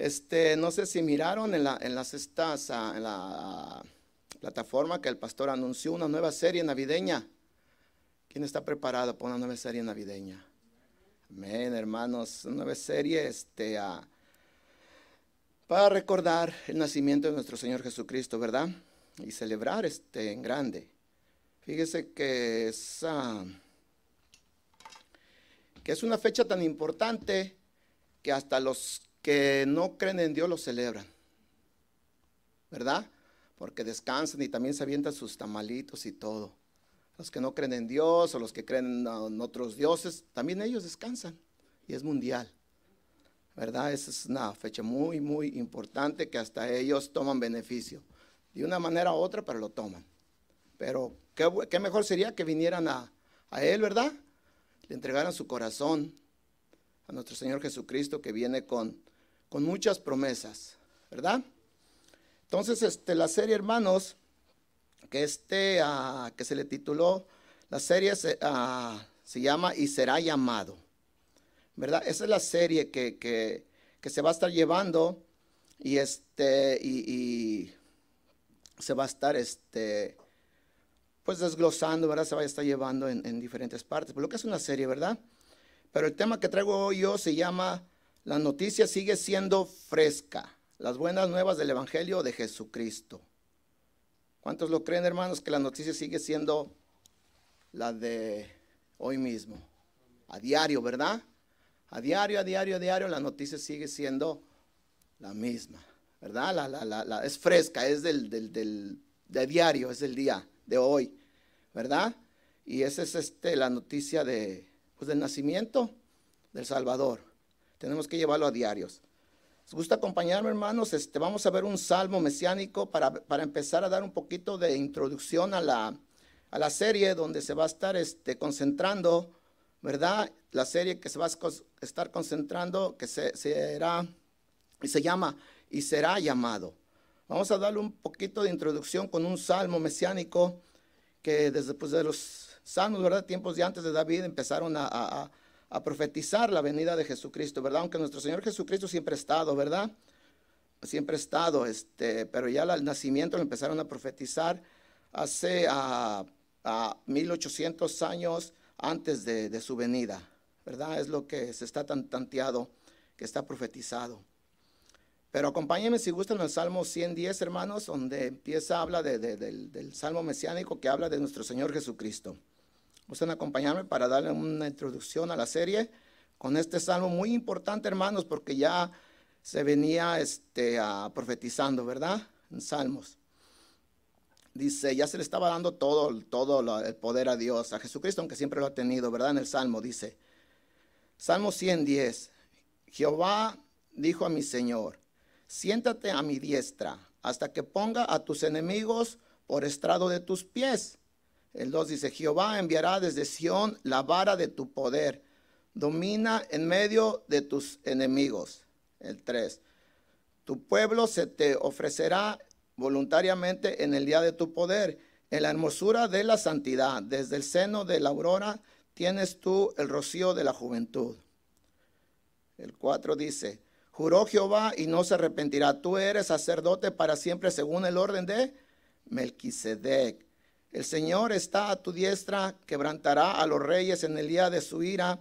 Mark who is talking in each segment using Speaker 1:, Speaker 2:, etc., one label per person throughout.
Speaker 1: Este, no sé si miraron en, la, en las estas, ah, en la plataforma que el pastor anunció una nueva serie navideña. ¿Quién está preparado para una nueva serie navideña? Amén, hermanos. Una nueva serie este, ah, para recordar el nacimiento de nuestro Señor Jesucristo, ¿verdad? Y celebrar este en grande. Fíjese que es, ah, que es una fecha tan importante que hasta los que no creen en Dios lo celebran, ¿verdad? Porque descansan y también se avientan sus tamalitos y todo. Los que no creen en Dios o los que creen en otros dioses, también ellos descansan y es mundial. ¿Verdad? Esa es una fecha muy, muy importante que hasta ellos toman beneficio. De una manera u otra, pero lo toman. Pero qué, mejor sería que vinieran a, a Él, ¿verdad? Le entregaran su corazón a nuestro Señor Jesucristo que viene con, con muchas promesas, ¿verdad? Entonces, este, la serie, hermanos, que, este, ah, que se le tituló, la serie se, ah, se, llama Y será llamado, ¿verdad? Esa es la serie que, que, que se va a estar llevando y, este, y, se va a estar este, pues desglosando, ¿verdad? Se va a estar llevando en, en diferentes partes, por lo que es una serie, ¿verdad? Pero el tema que traigo hoy yo se llama La noticia sigue siendo fresca. Las buenas nuevas del Evangelio de Jesucristo. ¿Cuántos lo creen, hermanos, que la noticia sigue siendo la de hoy mismo? A diario, ¿verdad? A diario, a diario, a diario, la noticia sigue siendo la misma, ¿verdad? La, la, la, es fresca, es del, del, del, de diario, es del día, de hoy, ¿verdad? Y esa es este, la noticia de, pues del nacimiento del Salvador. Tenemos que llevarlo a diarios. ¿Les gusta acompañarme, hermanos? Este, vamos a ver un salmo mesiánico para, para empezar a dar un poquito de introducción a la, a la serie donde se va a estar este, concentrando, ¿verdad? La serie que se va a estar concentrando, que se, será, y se llama, y será llamado. Vamos a darle un poquito de introducción con un salmo mesiánico que desde pues, de los salmos, ¿verdad? Tiempos de antes de David empezaron a, a, profetizar la venida de Jesucristo, ¿verdad? Aunque nuestro Señor Jesucristo siempre ha estado, ¿verdad? Siempre ha estado, este, pero ya el nacimiento lo empezaron a profetizar hace a, a 1800 años antes de, su venida, ¿verdad? Es lo que se está tan, tanteado, que está profetizado. Pero acompáñenme si gustan el Salmo 110, hermanos, donde empieza, habla de, del, del Salmo mesiánico que habla de nuestro Señor Jesucristo. Gustan acompañarme para darle una introducción a la serie con este salmo muy importante, hermanos, porque ya se venía este, profetizando, ¿verdad? En salmos. Dice, ya se le estaba dando todo, todo el poder a Dios, a Jesucristo, aunque siempre lo ha tenido, ¿verdad? En el salmo dice, Salmo 110, Jehová dijo a mi Señor, siéntate a mi diestra hasta que ponga a tus enemigos por estrado de tus pies. El 2 dice, Jehová enviará desde Sión la vara de tu poder. Domina en medio de tus enemigos. El 3. Tu pueblo se te ofrecerá voluntariamente en el día de tu poder, en la hermosura de la santidad. Desde el seno de la aurora tienes tú el rocío de la juventud. El 4 dice, juró Jehová y no se arrepentirá. Tú eres sacerdote para siempre según el orden de Melquisedec. El Señor está a tu diestra, quebrantará a los reyes en el día de su ira.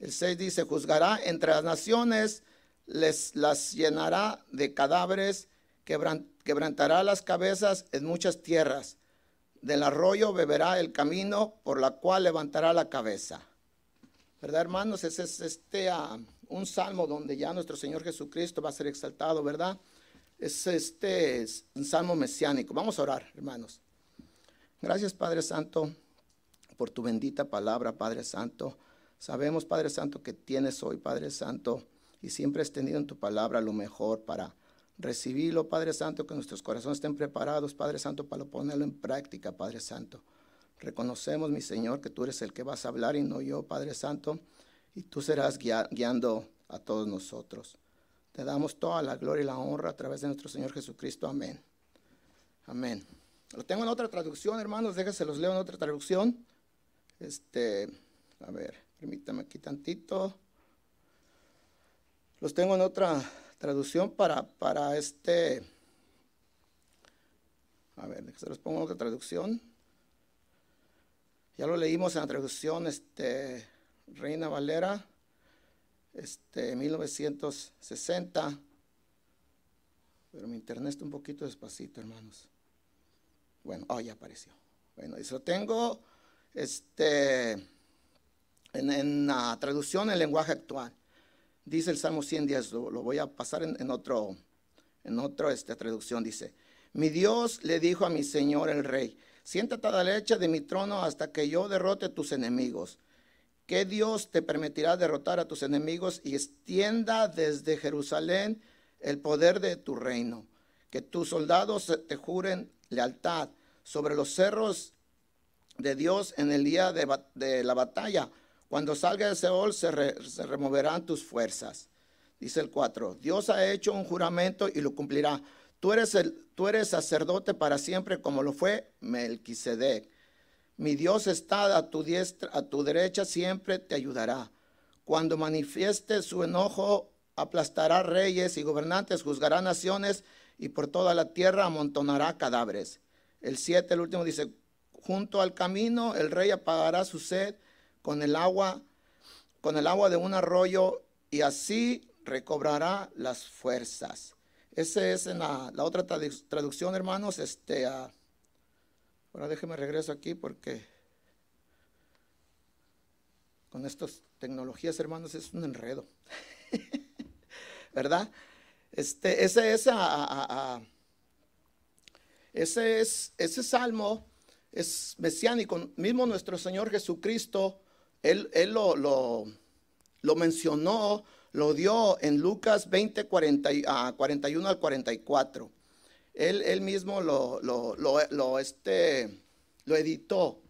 Speaker 1: El 6 dice, juzgará entre las naciones, les las llenará de cadáveres, quebrantará las cabezas en muchas tierras. Del arroyo beberá el camino por la cual levantará la cabeza. ¿Verdad, hermanos? Ese es este, uh, un salmo donde ya nuestro Señor Jesucristo va a ser exaltado, ¿verdad? Es este es un salmo mesiánico. Vamos a orar, hermanos. Gracias, Padre Santo, por tu bendita palabra, Padre Santo. Sabemos, Padre Santo, que tienes hoy, Padre Santo, y siempre has tenido en tu palabra lo mejor para recibirlo, Padre Santo, que nuestros corazones estén preparados, Padre Santo, para ponerlo en práctica, Padre Santo. Reconocemos, mi Señor, que tú eres el que vas a hablar y no yo, Padre Santo, y tú serás guiando a todos nosotros. Te damos toda la gloria y la honra a través de nuestro Señor Jesucristo. Amén. Amén. Lo tengo en otra traducción, hermanos, déjense los leo en otra traducción. Este, a ver, permítame aquí tantito. Los tengo en otra traducción para, para este. A ver, se los pongo otra traducción. Ya lo leímos en la traducción este, Reina Valera, este, 1960. Pero mi internet está un poquito despacito, hermanos. Bueno, oh, ya apareció. Bueno, eso tengo este, en, la traducción en lenguaje actual. Dice el Salmo 110, lo, lo voy a pasar en, otro, en otro esta traducción. Dice, mi Dios le dijo a mi Señor el Rey, siéntate a la derecha de mi trono hasta que yo derrote tus enemigos. ¿Qué Dios te permitirá derrotar a tus enemigos y extienda desde Jerusalén el poder de tu reino? Que tus soldados te juren lealtad sobre los cerros de Dios en el día de, la batalla. Cuando salga el Seol se, se removerán tus fuerzas. Dice el 4, Dios ha hecho un juramento y lo cumplirá. Tú eres, tú eres sacerdote para siempre como lo fue Melquisedec. Mi Dios está a tu diestra, a tu derecha, siempre te ayudará. Cuando manifieste su enojo, aplastará reyes y gobernantes, juzgará naciones y por toda la tierra amontonará cadáveres. El 7, el último dice, junto al camino el rey apagará su sed con el agua, con el agua de un arroyo y así recobrará las fuerzas. Esa es la, otra traducción, hermanos. Este, ahora déjeme regreso aquí porque con estas tecnologías, hermanos, es un enredo. ¿Verdad? Este, ese, ese, es, ese salmo es mesiánico. Mismo nuestro Señor Jesucristo, Él, él lo, lo, lo, mencionó, lo dio en Lucas 20, 40, 41 al 44. Él, él mismo lo, lo, lo, este, lo editó,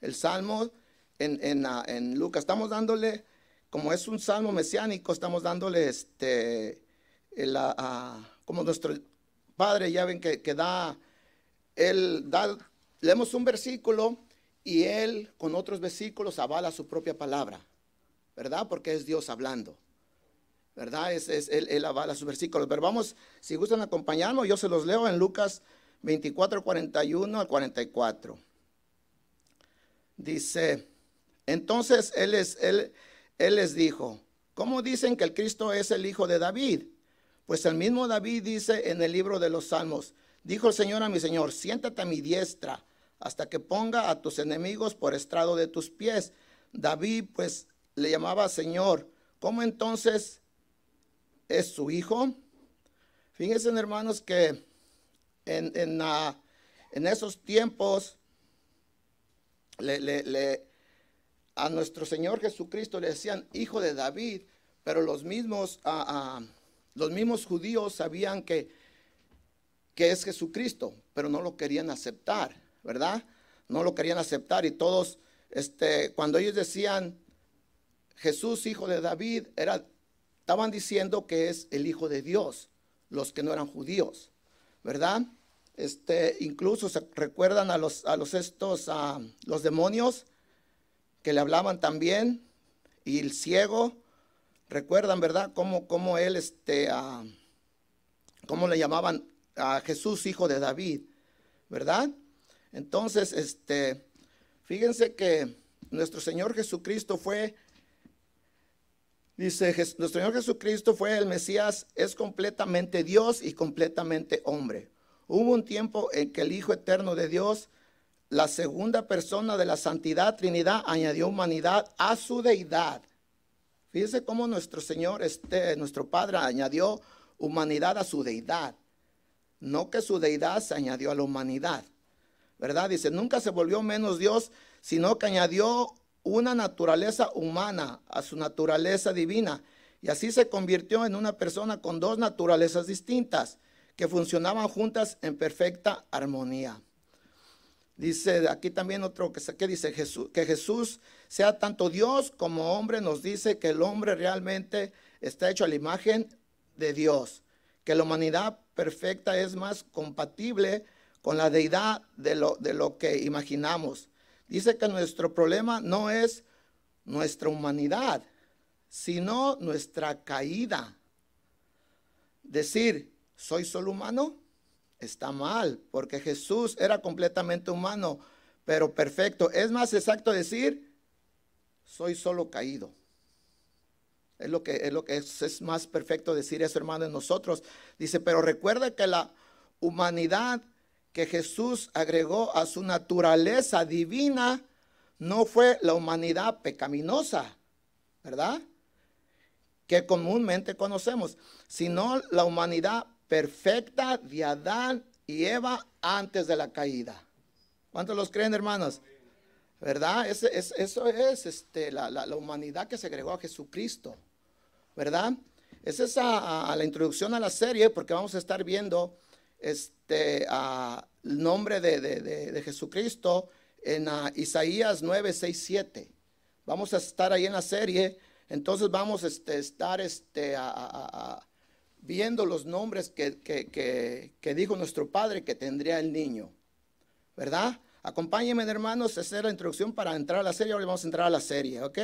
Speaker 1: el salmo en, en, en, Lucas. Estamos dándole, como es un salmo mesiánico, estamos dándole este, el, como nuestro Padre, ya ven que, da, él da leemos un versículo y él con otros versículos avala su propia palabra, ¿verdad? Porque es Dios hablando. ¿Verdad? Es, él, avala sus versículos. Pero vamos, si gustan acompañarnos, yo se los leo en Lucas 24, 41 al 44. Dice, entonces él, él, él les dijo, ¿cómo dicen que el Cristo es el hijo de David? Pues el mismo David dice en el libro de los Salmos, Dijo el Señor a mi Señor, siéntate a mi diestra hasta que ponga a tus enemigos por estrado de tus pies. David pues le llamaba Señor. ¿Cómo entonces es su hijo? Fíjense hermanos que en, en, en esos tiempos le, a nuestro Señor Jesucristo le decían hijo de David, pero los mismos, los mismos judíos sabían que que es Jesucristo, pero no lo querían aceptar, ¿verdad? No lo querían aceptar y todos, este, cuando ellos decían Jesús, hijo de David, era, estaban diciendo que es el hijo de Dios, los que no eran judíos, ¿verdad? Este, incluso se recuerdan a los, a los estos, a los demonios que le hablaban también y el ciego, recuerdan, ¿verdad? Cómo, cómo él, este, cómo le llamaban a Jesús, hijo de David, ¿verdad? Entonces, este, fíjense que nuestro Señor Jesucristo fue, dice, nuestro Señor Jesucristo fue el Mesías, es completamente Dios y completamente hombre. Hubo un tiempo en que el Hijo Eterno de Dios, la segunda persona de la Santidad Trinidad, añadió humanidad a su deidad. Fíjense cómo nuestro Señor, este, nuestro Padre, añadió humanidad a su deidad. No que su deidad se añadió a la humanidad. ¿Verdad? Dice, nunca se volvió menos Dios, sino que añadió una naturaleza humana a su naturaleza divina. Y así se convirtió en una persona con dos naturalezas distintas que funcionaban juntas en perfecta armonía. Dice aquí también otro que, que dice Jesús, que Jesús sea tanto Dios como hombre, nos dice que el hombre realmente está hecho a la imagen de Dios, que la humanidad perfecta es más compatible con la deidad de lo, de lo que imaginamos. Dice que nuestro problema no es nuestra humanidad, sino nuestra caída. decir, soy solo humano, está mal, porque Jesús era completamente humano, pero perfecto. Es más exacto decir, soy solo caído. Es lo que es, lo que es, más perfecto decir eso, hermano, en nosotros. Dice, pero recuerda que la humanidad que Jesús agregó a su naturaleza divina no fue la humanidad pecaminosa, ¿verdad? Que comúnmente conocemos, sino la humanidad perfecta de Adán y Eva antes de la caída. ¿Cuántos los creen, hermanos? ¿Verdad? eso es este, la, humanidad que se agregó a Jesucristo. ¿Verdad? Esa es a, la introducción a la serie porque vamos a estar viendo este, el nombre de, Jesucristo en Isaías 9, 6, 7. Vamos a estar ahí en la serie. Entonces vamos a este, estar este, viendo los nombres que, que, dijo nuestro Padre que tendría el niño. ¿Verdad? Acompáñenme, hermanos, esa es la introducción para entrar a la serie. Ahora vamos a entrar a la serie, ¿ok?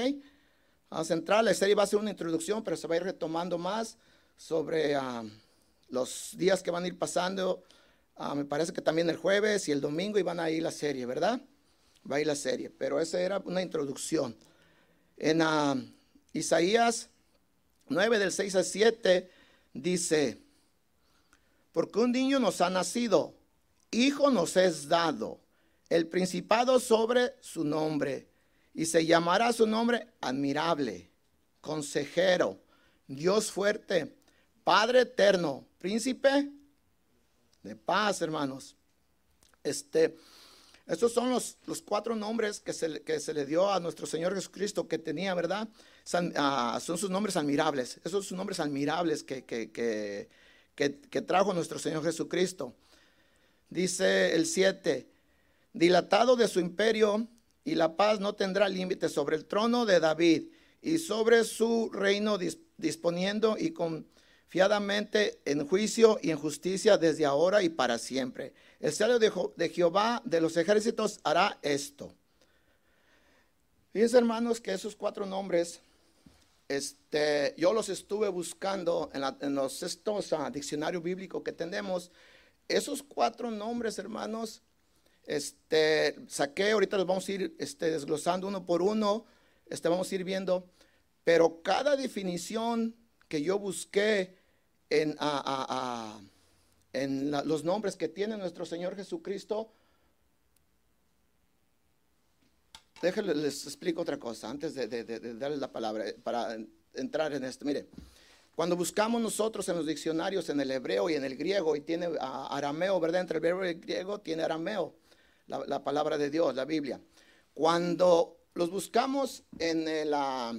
Speaker 1: Vamos a entrar, la serie va a ser una introducción, pero se va a ir retomando más sobre ah, los días que van a ir pasando. Ah, me parece que también el jueves y el domingo iban a ir la serie, ¿verdad? Va a ir la serie, pero esa era una introducción. En ah, Isaías 9 del 6 al 7 dice, porque un niño nos ha nacido, hijo nos es dado, el principado sobre su nombre, y se llamará su nombre admirable, consejero, Dios fuerte, Padre eterno, príncipe de paz, hermanos. Este, estos son los, los cuatro nombres que se, que se, le dio a nuestro Señor Jesucristo que tenía, ¿verdad? Ah, son sus nombres admirables. Esos son nombres admirables que, que, que, que trajo nuestro Señor Jesucristo. Dice el 7, dilatado de su imperio y la paz no tendrá límite sobre el trono de David y sobre su reino disponiendo y confiadamente en juicio y en justicia desde ahora y para siempre. El cielo de, Jehová de los ejércitos hará esto. Fíjense hermanos que esos cuatro nombres, este, yo los estuve buscando en, los estos uh, diccionario bíblico que tenemos. Esos cuatro nombres, hermanos, este, saqué, ahorita los vamos a ir este, desglosando uno por uno, este, vamos a ir viendo, pero cada definición que yo busqué en, en los nombres que tiene nuestro Señor Jesucristo, déjenme les explico otra cosa antes de, darles la palabra para entrar en esto. Mire, cuando buscamos nosotros en los diccionarios, en el hebreo y en el griego, y tiene arameo, ¿verdad? Entre el hebreo y el griego tiene arameo la, palabra de Dios, la Biblia. Cuando los buscamos en el, ah,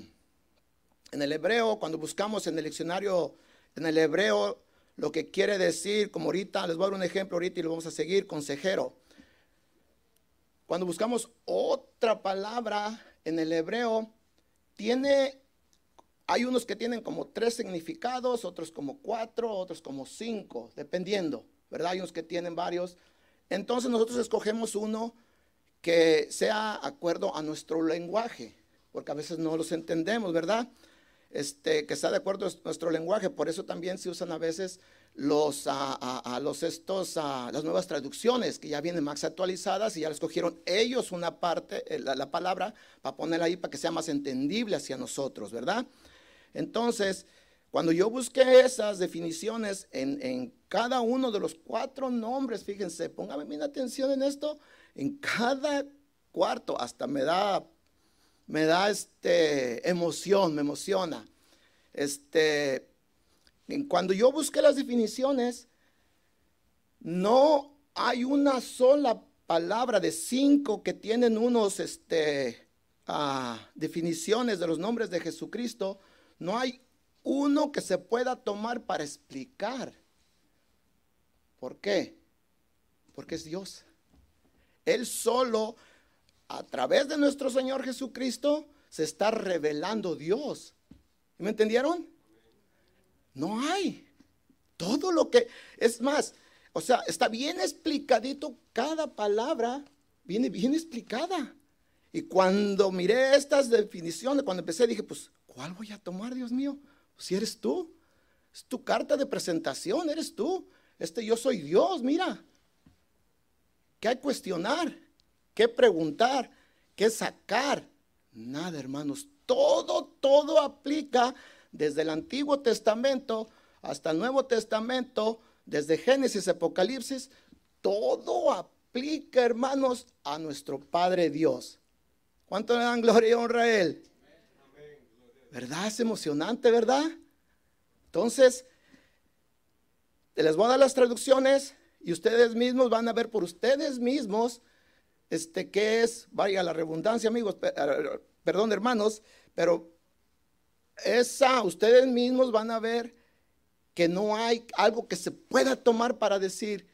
Speaker 1: en el hebreo, cuando buscamos en el diccionario, en el hebreo, lo que quiere decir, como ahorita, les voy a dar un ejemplo ahorita y lo vamos a seguir, consejero. Cuando buscamos otra palabra en el hebreo, tiene, hay unos que tienen como tres significados, otros como cuatro, otros como cinco, dependiendo, ¿verdad? Hay unos que tienen varios. Entonces nosotros escogemos uno que sea acuerdo a nuestro lenguaje, porque a veces no los entendemos, ¿verdad? Este, que sea de acuerdo a nuestro lenguaje, por eso también se usan a veces los, a, los estos, las nuevas traducciones que ya vienen más actualizadas y ya les escogieron ellos una parte, eh, la, la palabra, para ponerla ahí para que sea más entendible hacia nosotros, ¿verdad? Entonces, cuando yo busqué esas definiciones en, cada uno de los cuatro nombres, fíjense, póngame bien atención en esto, en cada cuarto hasta me da, me da este, emoción, me emociona. Este, cuando yo busqué las definiciones, no hay una sola palabra de cinco que tienen unos este, ah, definiciones de los nombres de Jesucristo. No hay uno que se pueda tomar para explicar. ¿Por qué? Porque es Dios. Él solo, a través de nuestro Señor Jesucristo, se está revelando Dios. ¿Me entendieron? No hay. Todo lo que, es más, o sea, está bien explicadito, cada palabra viene bien explicada. Y cuando miré estas definiciones, cuando empecé, dije, pues, ¿cuál voy a tomar, Dios mío? si eres tú. Es tu carta de presentación, eres tú. Este yo soy Dios, mira. ¿Qué hay cuestionar? ¿Qué preguntar? ¿Qué sacar? Nada, hermanos. Todo, todo aplica desde el Antiguo Testamento hasta el Nuevo Testamento, desde Génesis, Apocalipsis. Todo aplica, hermanos, a nuestro Padre Dios. ¿Cuánto le dan gloria y honra a Él? ¿Verdad? Es emocionante, ¿verdad? Entonces, les voy a dar las traducciones y ustedes mismos van a ver por ustedes mismos este qué es, vaya la redundancia, amigos, eh, perdón, hermanos, pero esa ustedes mismos van a ver que no hay algo que se pueda tomar para decir,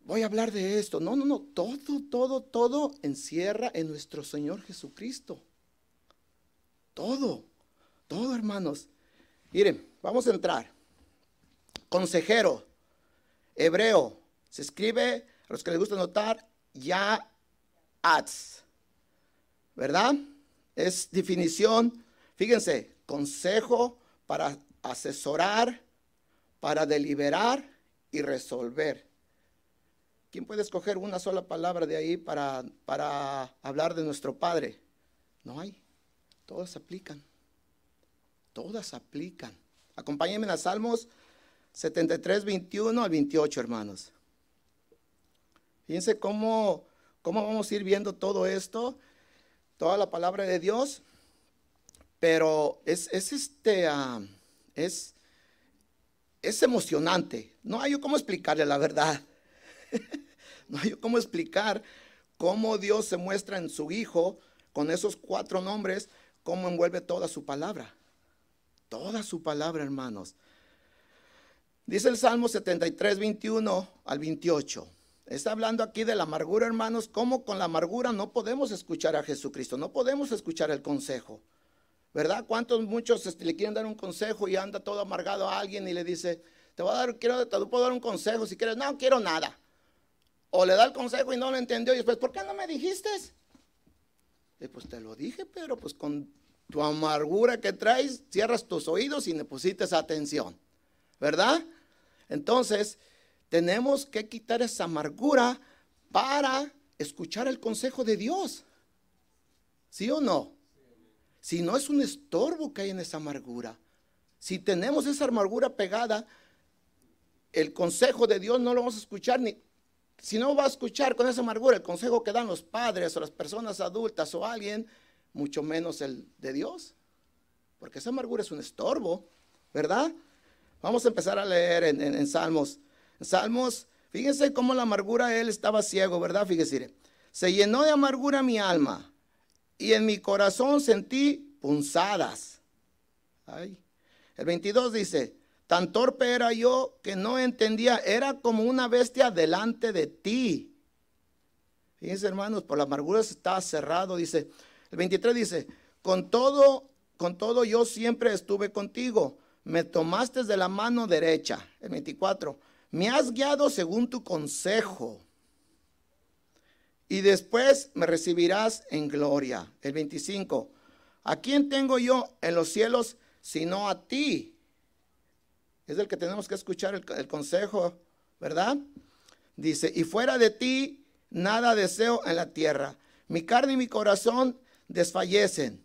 Speaker 1: voy a hablar de esto. No, no, no, todo, todo, todo encierra en nuestro Señor Jesucristo. Todo. Todo, hermanos. Miren, vamos a entrar. Consejero, hebreo, se escribe, a los que les gusta notar, ya. ¿Verdad? Es definición, fíjense, consejo para asesorar, para deliberar y resolver. ¿Quién puede escoger una sola palabra de ahí para, para hablar de nuestro Padre? No hay. Todas aplican. Todas aplican. Acompáñenme a Salmos 73, 21 al 28, hermanos. Fíjense cómo, cómo vamos a ir viendo todo esto, toda la palabra de Dios. Pero es, este, ah, es, es emocionante. No hay cómo explicarle la verdad. no hay cómo explicar cómo Dios se muestra en su Hijo con esos cuatro nombres, cómo envuelve toda su palabra toda su palabra, hermanos. Dice el Salmo 73, 21 al 28. Está hablando aquí de la amargura, hermanos, cómo con la amargura no podemos escuchar a Jesucristo, no podemos escuchar el consejo. ¿Verdad? ¿Cuántos muchos este, le quieren dar un consejo y anda todo amargado a alguien y le dice, te voy a dar, quiero, te puedo dar un consejo si quieres, no quiero nada. O le da el consejo y no lo entendió y después, ¿por qué no me dijiste? Y pues te lo dije, pero pues con tu amargura que traes, cierras tus oídos y depositas atención, ¿verdad? Entonces, tenemos que quitar esa amargura para escuchar el consejo de Dios. ¿Sí o no? Si no es un estorbo que hay en esa amargura. Si tenemos esa amargura pegada, el consejo de Dios no lo vamos a escuchar ni si no va a escuchar con esa amargura el consejo que dan los padres o las personas adultas o alguien, mucho menos el de Dios. Porque esa amargura es un estorbo, ¿verdad? Vamos a empezar a leer en, Salmos. En Salmos, fíjense cómo la amargura él estaba ciego, ¿verdad? Fíjense, se llenó de amargura mi alma y en mi corazón sentí punzadas. El 22 dice, tan torpe era yo que no entendía, era como una bestia delante de ti. Fíjense hermanos, por la amargura estaba cerrado, dice, el 23 dice, con todo, con todo yo siempre estuve contigo. Me tomaste de la mano derecha. El 24, me has guiado según tu consejo. Y después me recibirás en gloria. El 25, ¿a quién tengo yo en los cielos sino a ti? Es el que tenemos que escuchar el, el consejo, ¿verdad? Dice, y fuera de ti nada deseo en la tierra. Mi carne y mi corazón desfallecen.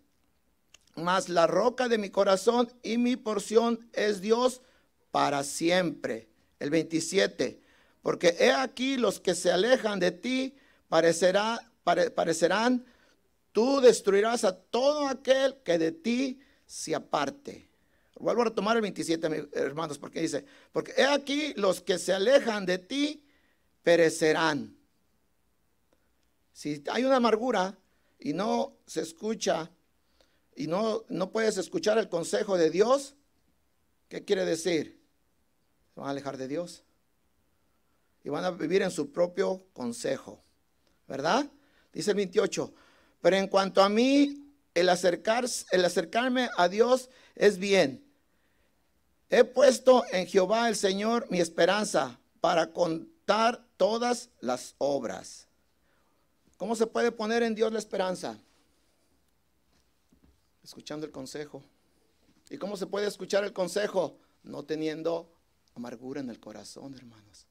Speaker 1: Mas la roca de mi corazón y mi porción es Dios para siempre. El 27. Porque he aquí los que se alejan de ti parecerá, parecerán, tú destruirás a todo aquel que de ti se aparte. Vuelvo a retomar el 27, hermanos, porque dice, porque he aquí los que se alejan de ti perecerán. Si hay una amargura, y no se escucha y no, no puedes escuchar el consejo de Dios, ¿qué quiere decir? Se van a alejar de Dios y van a vivir en su propio consejo, ¿verdad? Dice el 28, pero en cuanto a mí, el, acercar, el acercarme a Dios es bien. He puesto en Jehová el Señor mi esperanza para contar todas las obras. ¿Cómo se puede poner en Dios la esperanza? Escuchando el consejo. ¿Y cómo se puede escuchar el consejo? no teniendo amargura en el corazón, hermanos.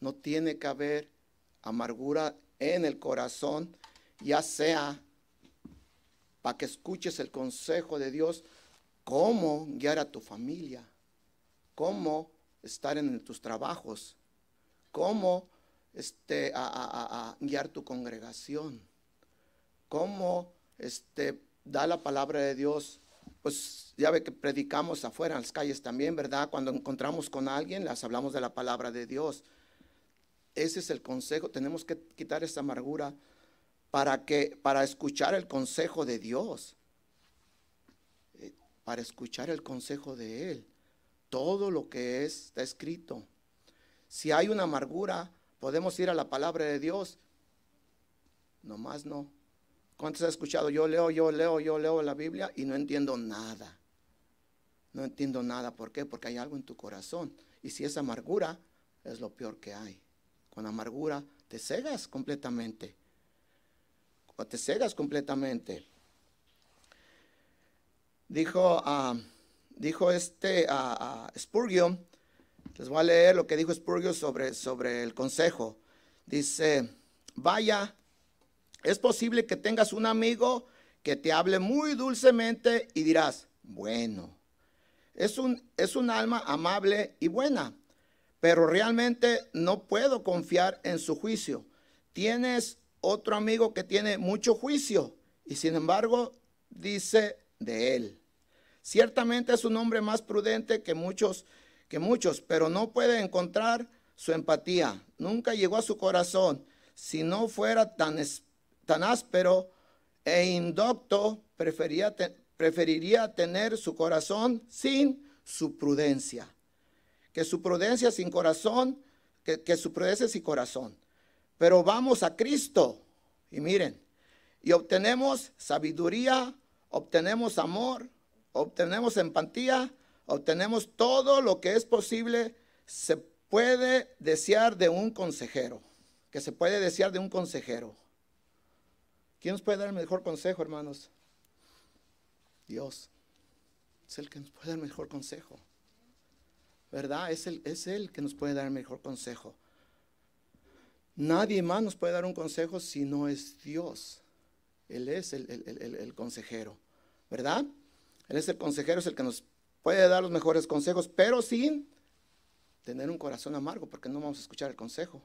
Speaker 1: No tiene que haber amargura en el corazón, ya sea para que escuches el consejo de Dios, cómo guiar a tu familia, cómo estar en tus trabajos, cómo este, a, guiar tu congregación, cómo este, da la palabra de Dios. Pues ya ve que predicamos afuera en las calles también, ¿verdad? Cuando encontramos con alguien, les hablamos de la palabra de Dios. Ese es el consejo. Tenemos que quitar esa amargura para que para escuchar el consejo de Dios. Eh, para escuchar el consejo de él. Todo lo que es está escrito. Si hay una amargura, podemos ir a la palabra de Dios. Nomás no. ¿Cuántos han escuchado? Yo leo, yo leo, yo leo la Biblia y no entiendo nada. No entiendo nada. ¿Por qué? Porque hay algo en tu corazón. Y si es amargura, es lo peor que hay. Con amargura te cegas completamente. O te cegas completamente. Dijo, uh, dijo este a Spurgeon, les voy a leer lo que dijo Spurgeon sobre, sobre el consejo. Dice, vaya, es posible que tengas un amigo que te hable muy dulcemente y dirás, bueno, es un, es un alma amable y buena pero realmente no puedo confiar en su juicio. Tienes otro amigo que tiene mucho juicio y sin embargo dice de él. Ciertamente es un hombre más prudente que muchos, que muchos, pero no puede encontrar su empatía. Nunca llegó a su corazón. Si no fuera tan, tan áspero e indocto, preferiría tener su corazón sin su prudencia que su prudencia sin corazón, que, su prudencia sin corazón. Pero vamos a Cristo y miren, y obtenemos sabiduría, obtenemos amor, obtenemos empatía, obtenemos todo lo que es posible, se puede desear de un consejero, que se puede desear de un consejero. ¿Quién nos puede dar el mejor consejo, hermanos? Dios. Es el que nos puede dar el mejor consejo. ¿Verdad? Es, el, es Él que nos puede dar el mejor consejo. Nadie más nos puede dar un consejo si no es Dios. Él es el, consejero, ¿verdad? Él es el consejero, es el que nos puede dar los mejores consejos, pero sin tener un corazón amargo, porque no vamos a escuchar el consejo.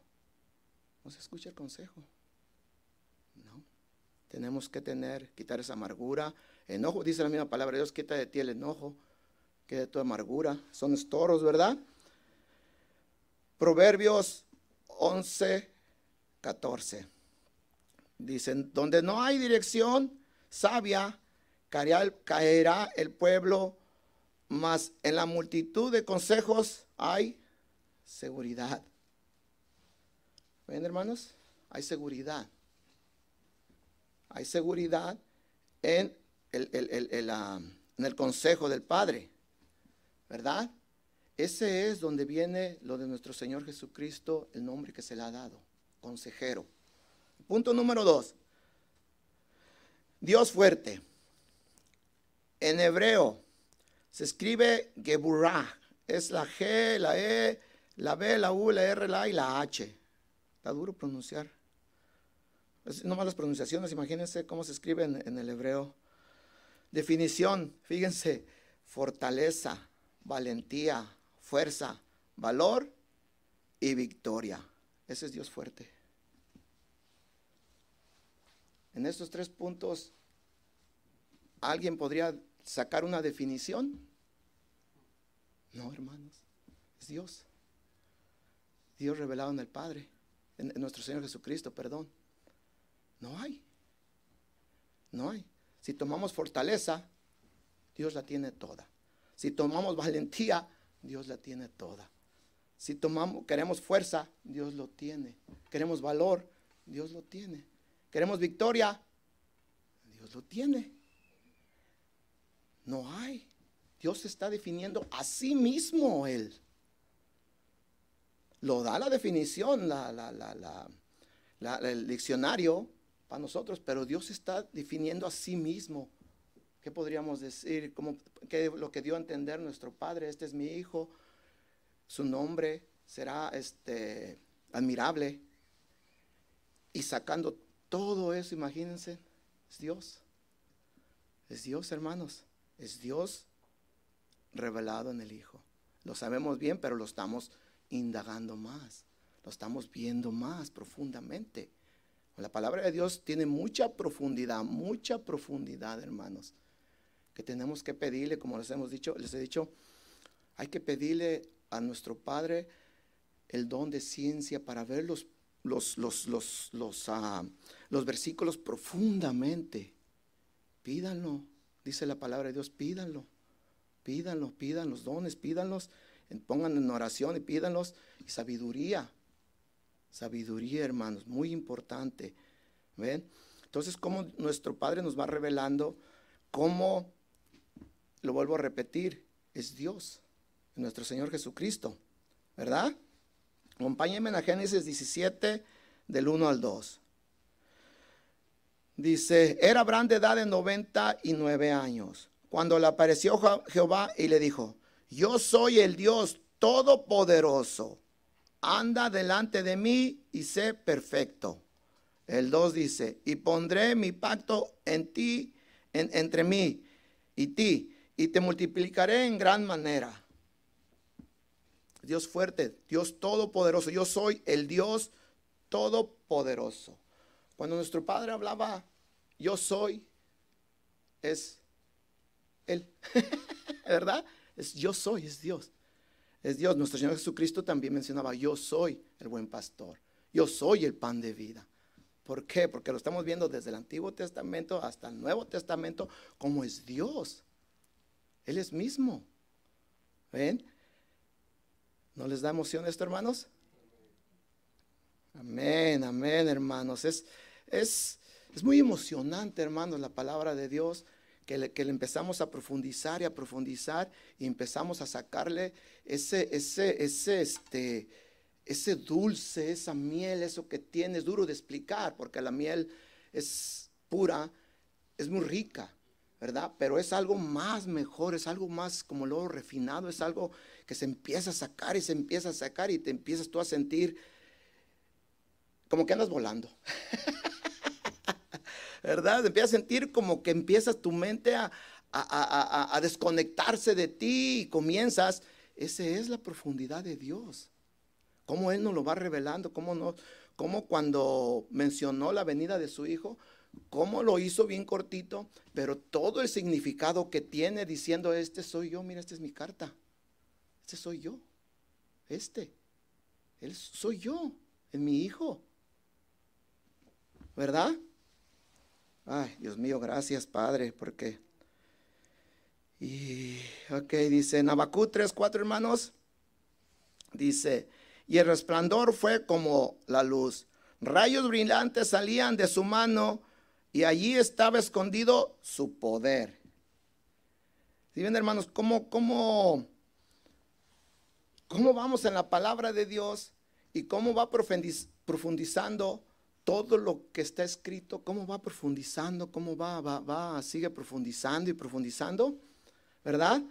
Speaker 1: No se escucha el consejo. No. Tenemos que tener, quitar esa amargura. Enojo, dice la misma palabra, Dios quita de ti el enojo que de tu amargura. Son estoros, ¿verdad? Proverbios 11, 14. Dicen, donde no hay dirección sabia, caerá el pueblo, mas en la multitud de consejos hay seguridad. ¿Ven, hermanos? Hay seguridad. Hay seguridad en el, en el consejo del Padre. ¿Verdad? Ese es donde viene lo de nuestro Señor Jesucristo, el nombre que se le ha dado, consejero. Punto número dos. Dios fuerte. En hebreo se escribe Geburah. Es la G, la E, la B, la U, la R, la A y la H. Está duro pronunciar. No nomás las pronunciaciones, imagínense cómo se escribe en el hebreo. Definición, fíjense, fortaleza, valentía, fuerza, valor y victoria. Ese es Dios fuerte. En estos tres puntos, ¿alguien podría sacar una definición? No, hermanos, es Dios. Dios revelado en el Padre, en, nuestro Señor Jesucristo, perdón. No hay. No hay. Si tomamos fortaleza, Dios la tiene toda. Si tomamos valentía, Dios la tiene toda. Si tomamos, queremos fuerza, Dios lo tiene. Queremos valor, Dios lo tiene. Queremos victoria, Dios lo tiene. No hay. Dios está definiendo a sí mismo Él. Lo da la definición, el diccionario para nosotros, pero Dios está definiendo a sí mismo ¿Qué podríamos decir? ¿Cómo, qué, lo que dio a entender nuestro Padre, este es mi hijo, su nombre será este, admirable. Y sacando todo eso, imagínense, es Dios. Es Dios, hermanos. Es Dios revelado en el Hijo. Lo sabemos bien, pero lo estamos indagando más. Lo estamos viendo más profundamente. La palabra de Dios tiene mucha profundidad, mucha profundidad, hermanos. Que tenemos que pedirle, como les hemos dicho, les he dicho, hay que pedirle a nuestro Padre el don de ciencia para ver los, los, los, los, los, ah, los versículos profundamente. Pídanlo, dice la palabra de Dios, pídanlo, pídanlo, pidan los dones, pídanlos, pongan en oración y pídanlos y sabiduría. Sabiduría, hermanos, muy importante. ¿Ven? Entonces, cómo nuestro Padre nos va revelando, cómo, lo vuelvo a repetir, es Dios, nuestro Señor Jesucristo, ¿verdad? Acompáñenme a Génesis 17, del 1 al 2. Dice, era Abraham de edad de 99 años, cuando le apareció Jehová y le dijo, yo soy el Dios todopoderoso, anda delante de mí y sé perfecto. El 2 dice, y pondré mi pacto en ti, entre mí y ti, y te multiplicaré en gran manera. Dios fuerte, Dios todopoderoso. Yo soy el Dios todopoderoso. Cuando nuestro Padre hablaba, yo soy, es Él. ¿Verdad? Es yo soy, es Dios. Es Dios. Nuestro Señor Jesucristo también mencionaba, yo soy el buen pastor. Yo soy el pan de vida. ¿Por qué? Porque lo estamos viendo desde el Antiguo Testamento hasta el Nuevo Testamento como es Dios. Él es mismo. ¿Ven? ¿No les da emoción esto, hermanos? Amén, amén, hermanos. Es, es, es muy emocionante, hermanos, la palabra de Dios, que le, que le, empezamos a profundizar y a profundizar y empezamos a sacarle ese, ese, ese, este, ese dulce, esa miel, eso que tiene, es duro de explicar, porque la miel es pura, es muy rica, ¿verdad? Pero es algo más mejor, es algo más como lo refinado, es algo que se empieza a sacar y se empieza a sacar y te empiezas tú a sentir como que andas volando. ¿Verdad? Empiezas a sentir como que empiezas tu mente a, a, desconectarse de ti y comienzas. Esa es la profundidad de Dios. Cómo Él nos lo va revelando, cómo, no, cómo cuando mencionó la venida de su Hijo, cómo lo hizo bien cortito, pero todo el significado que tiene diciendo, este soy yo, mira, esta es mi carta. Este soy yo. Este. Él soy yo. Es mi hijo. ¿Verdad? Ay, Dios mío, gracias, Padre, porque. Y, ok, dice Nabacú 3, 4 hermanos. Dice, y el resplandor fue como la luz. Rayos brillantes salían de su mano y allí estaba escondido su poder. ¿Sí ven, hermanos? ¿Cómo, cómo cómo vamos en la palabra de Dios y cómo va profundizando todo lo que está escrito, cómo va profundizando, cómo va, va, va, sigue profundizando y profundizando, ¿verdad?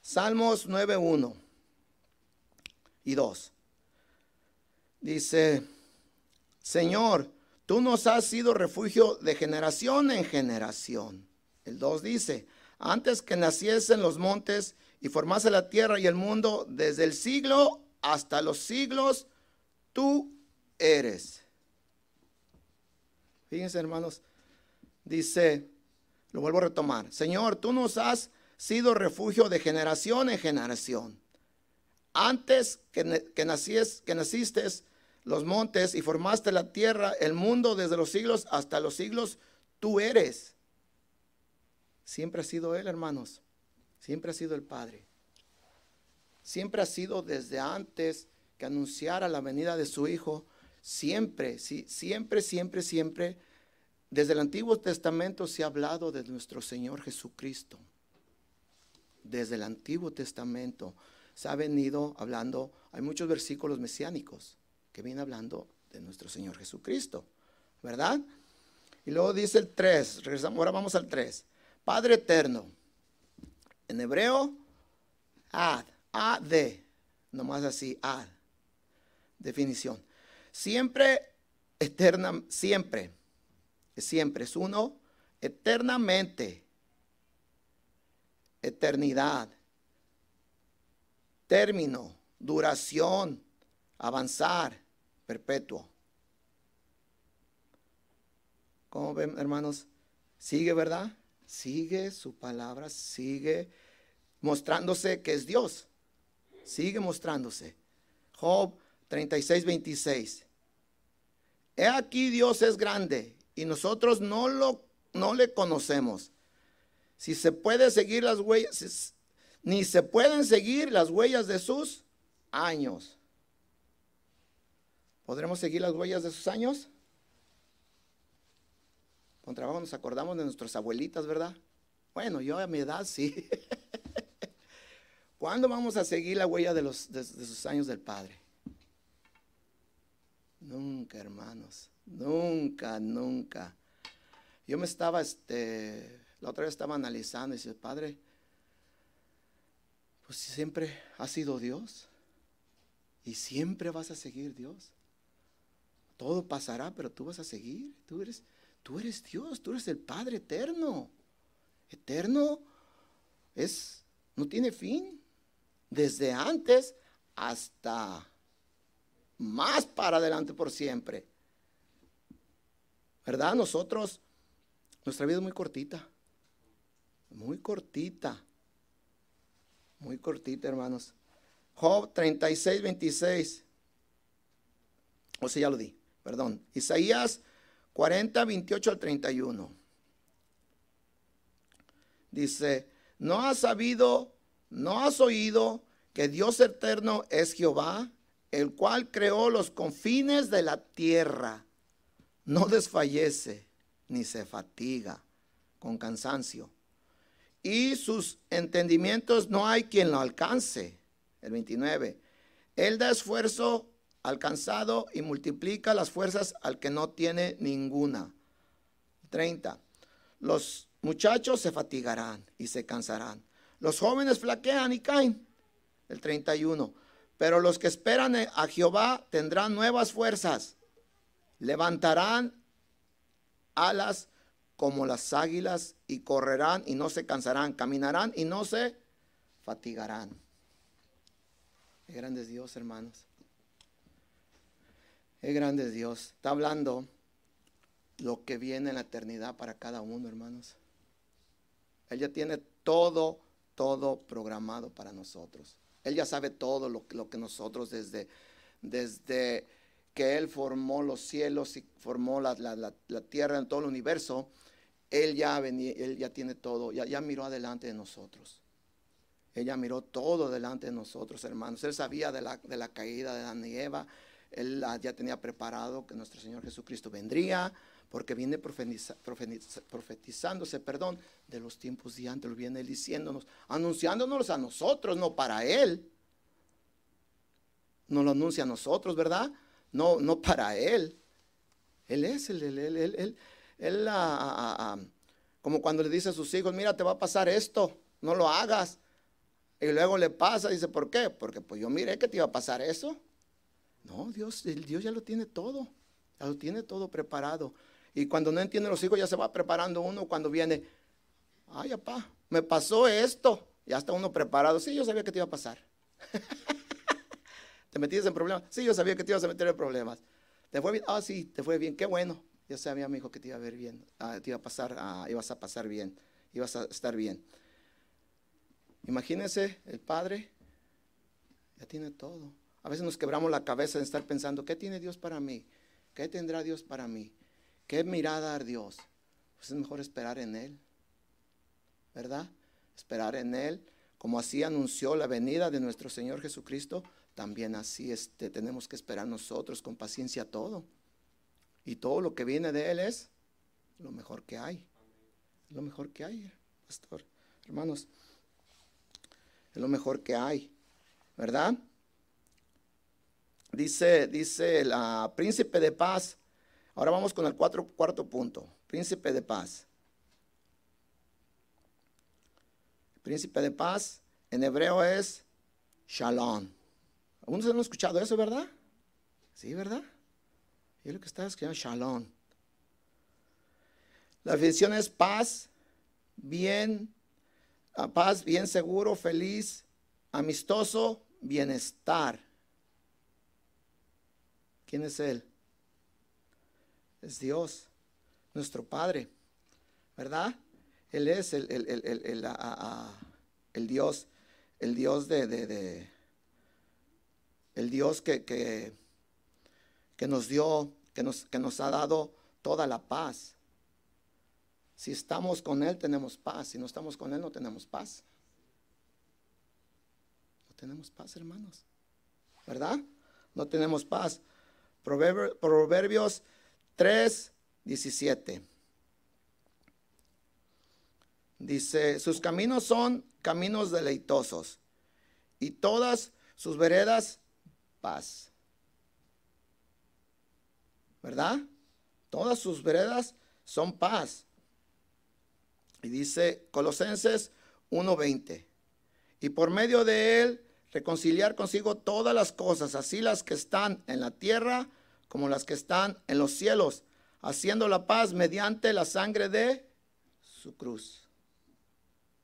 Speaker 1: Salmos 9.1 y 2. Dice, Señor, tú nos has sido refugio de generación en generación. El 2 dice, antes que naciesen los montes y formase la tierra y el mundo desde el siglo hasta los siglos, tú eres. Fíjense, hermanos, dice, lo vuelvo a retomar, Señor, tú nos has sido refugio de generación en generación. Antes que, que, nacies, que naciste los montes y formaste la tierra, el mundo desde los siglos hasta los siglos, tú eres. Siempre ha sido Él, hermanos. Siempre ha sido el Padre. Siempre ha sido desde antes que anunciara la venida de su Hijo. Siempre, sí, siempre, siempre, siempre. Desde el Antiguo Testamento se ha hablado de nuestro Señor Jesucristo. Desde el Antiguo Testamento se ha venido hablando, hay muchos versículos mesiánicos que vienen hablando de nuestro Señor Jesucristo, ¿verdad? Y luego dice el 3, regresamos, ahora vamos al 3 Padre eterno. En hebreo, ad, ad, nomás así, ad. Definición. Siempre, eterna, siempre, siempre es uno, eternamente, eternidad, término, duración, avanzar, perpetuo. ¿Cómo ven, hermanos? Sigue, ¿verdad? Sigue su palabra, sigue mostrándose que es Dios. Sigue mostrándose. Job 36, 26. He aquí Dios es grande y nosotros no, lo, no le conocemos. Si se puede seguir las huellas, ni se pueden seguir las huellas de sus años. ¿Podremos seguir las huellas de sus años? Con trabajo nos acordamos de nuestras abuelitas, ¿verdad? Bueno, yo a mi edad sí. ¿Cuándo vamos a seguir la huella de, los, de sus años del Padre? Nunca, hermanos. Nunca, nunca. Yo me estaba, este, la otra vez estaba analizando y dice, Padre, pues siempre ha sido Dios y siempre vas a seguir Dios. Todo pasará, pero tú vas a seguir. Tú eres, tú eres Dios, tú eres el Padre eterno. Eterno es, no tiene fin. Desde antes hasta más para adelante por siempre. ¿Verdad? Nosotros, nuestra vida es muy cortita. Muy cortita. Muy cortita, hermanos. Job 36, 26. O sea, ya lo di, perdón. Isaías 40, 28 al 31. Dice, ¿no has sabido, no has oído que Dios eterno es Jehová, el cual creó los confines de la tierra? No desfallece ni se fatiga con cansancio. Y sus entendimientos no hay quien lo alcance. El 29. Él da esfuerzo alcanzado y multiplica las fuerzas al que no tiene ninguna. 30. Los muchachos se fatigarán y se cansarán. Los jóvenes flaquean y caen. El 31. Pero los que esperan a Jehová tendrán nuevas fuerzas. Levantarán alas como las águilas y correrán y no se cansarán. Caminarán y no se fatigarán. Qué grande Dios, hermanos. Qué grande Dios. Está hablando lo que viene en la eternidad para cada uno, hermanos. Él ya tiene todo, todo programado para nosotros. Él ya sabe todo lo, que nosotros desde, desde que Él formó los cielos y formó la, tierra en todo el universo, Él ya, él ya tiene todo, ya, ya miró adelante de nosotros. Ella miró todo delante de nosotros, hermanos. Él sabía de la, de la caída de Adán y Eva. Él ya tenía preparado que nuestro Señor Jesucristo vendría, porque viene profetizándose, perdón, de los tiempos de antes, viene diciéndonos, anunciándonos a nosotros, no para Él. No lo anuncia a nosotros, ¿verdad? No, no para Él. Él es el, él, él, él, él, como cuando le dice a sus hijos, mira, te va a pasar esto, no lo hagas. Y luego le pasa, dice, ¿por qué? Porque pues yo miré que te iba a pasar eso. No, Dios, el Dios ya lo tiene todo, ya lo tiene todo preparado. Y cuando no entiende los hijos, ya se va preparando uno cuando viene, ay, papá, me pasó esto. Ya está uno preparado. Sí, yo sabía que te iba a pasar. ¿Te metiste en problemas? Sí, yo sabía que te ibas a meter en problemas. ¿Te fue bien? Ah, sí, te fue bien. Qué bueno. Ya sabía, mi hijo, que te iba a ver bien. Ah, te iba a pasar, ah, ibas a pasar bien. Ibas a estar bien. Imagínense, el Padre ya tiene todo. A veces nos quebramos la cabeza en estar pensando, ¿qué tiene Dios para mí? ¿Qué tendrá Dios para mí? ¿Qué mirada a Dios? Pues es mejor esperar en Él, ¿verdad? Esperar en Él, como así anunció la venida de nuestro Señor Jesucristo, también así este, tenemos que esperar nosotros con paciencia todo. Y todo lo que viene de Él es lo mejor que hay. Lo mejor que hay, pastor. Hermanos, es lo mejor que hay, ¿verdad? Dice, dice la príncipe de paz. Ahora vamos con el cuatro, cuarto punto. Príncipe de paz. Príncipe de paz, en hebreo es Shalom. Algunos han escuchado eso, ¿verdad? Sí, ¿verdad? Y lo que está escribiendo Shalom. La definición es paz, bien, paz, bien seguro, feliz, amistoso, bienestar. ¿Quién es Él? Es Dios, nuestro Padre, ¿verdad? Él es el, el, Dios, el Dios de, de, el Dios que, que, que, nos dio, que nos, que nos ha dado toda la paz. Si estamos con Él tenemos paz, si no estamos con Él no tenemos paz. No tenemos paz, hermanos. ¿Verdad? No tenemos paz. Proverbios 3, 17. Dice, sus caminos son caminos deleitosos y todas sus veredas paz. ¿Verdad? Todas sus veredas son paz. Y dice Colosenses 1:20. Y por medio de él reconciliar consigo todas las cosas, así las que están en la tierra como las que están en los cielos, haciendo la paz mediante la sangre de su cruz.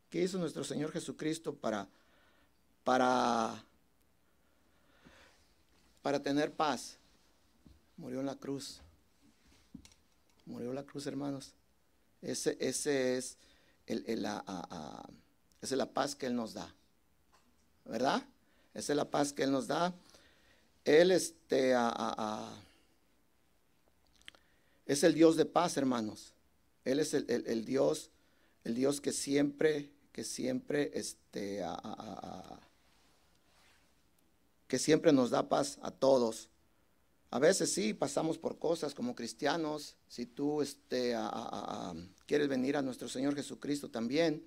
Speaker 1: ¿Qué hizo nuestro Señor Jesucristo para para para tener paz? Murió en la cruz. Murió en la cruz, hermanos. Ese, ese es el, la, esa es la paz que Él nos da. ¿Verdad? Esa es la paz que Él nos da. Él este, es el Dios de paz, hermanos. Él es el, Dios, el Dios que siempre, que siempre, este, que siempre nos da paz a todos. A veces sí pasamos por cosas como cristianos. Si tú este, quieres venir a nuestro Señor Jesucristo también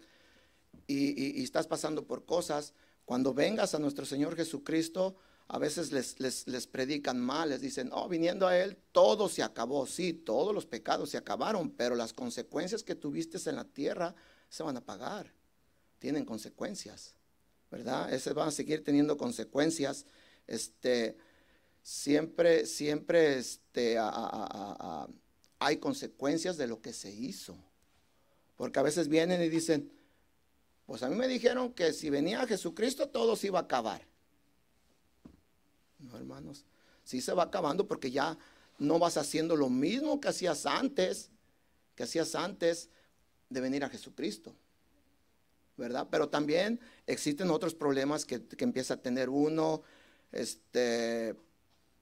Speaker 1: y, estás pasando por cosas, cuando vengas a nuestro Señor Jesucristo, a veces les, les, predican mal, les dicen, oh, viniendo a Él, todo se acabó. Sí, todos los pecados se acabaron, pero las consecuencias que tuviste en la tierra se van a pagar. Tienen consecuencias, ¿verdad? Esas van a seguir teniendo consecuencias. Este, siempre, siempre este, hay consecuencias de lo que se hizo. Porque a veces vienen y dicen, pues a mí me dijeron que si venía Jesucristo todo se iba a acabar. No, hermanos, sí se va acabando porque ya no vas haciendo lo mismo que hacías antes, que hacías antes de venir a Jesucristo. ¿Verdad? Pero también existen otros problemas que, que empieza a tener uno, este,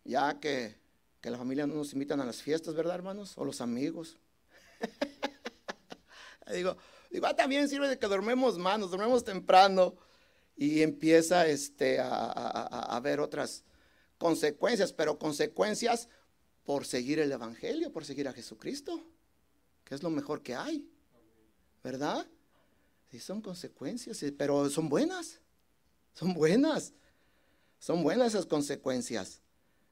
Speaker 1: ya que, la familia no nos invitan a las fiestas, ¿verdad, hermanos? O los amigos. digo, digo ah, también sirve de que dormemos más, nos dormemos temprano y empieza este, a, haber otras consecuencias, pero consecuencias por seguir el Evangelio, por seguir a Jesucristo, que es lo mejor que hay, ¿verdad? Sí, son consecuencias, pero son buenas, son buenas, son buenas esas consecuencias.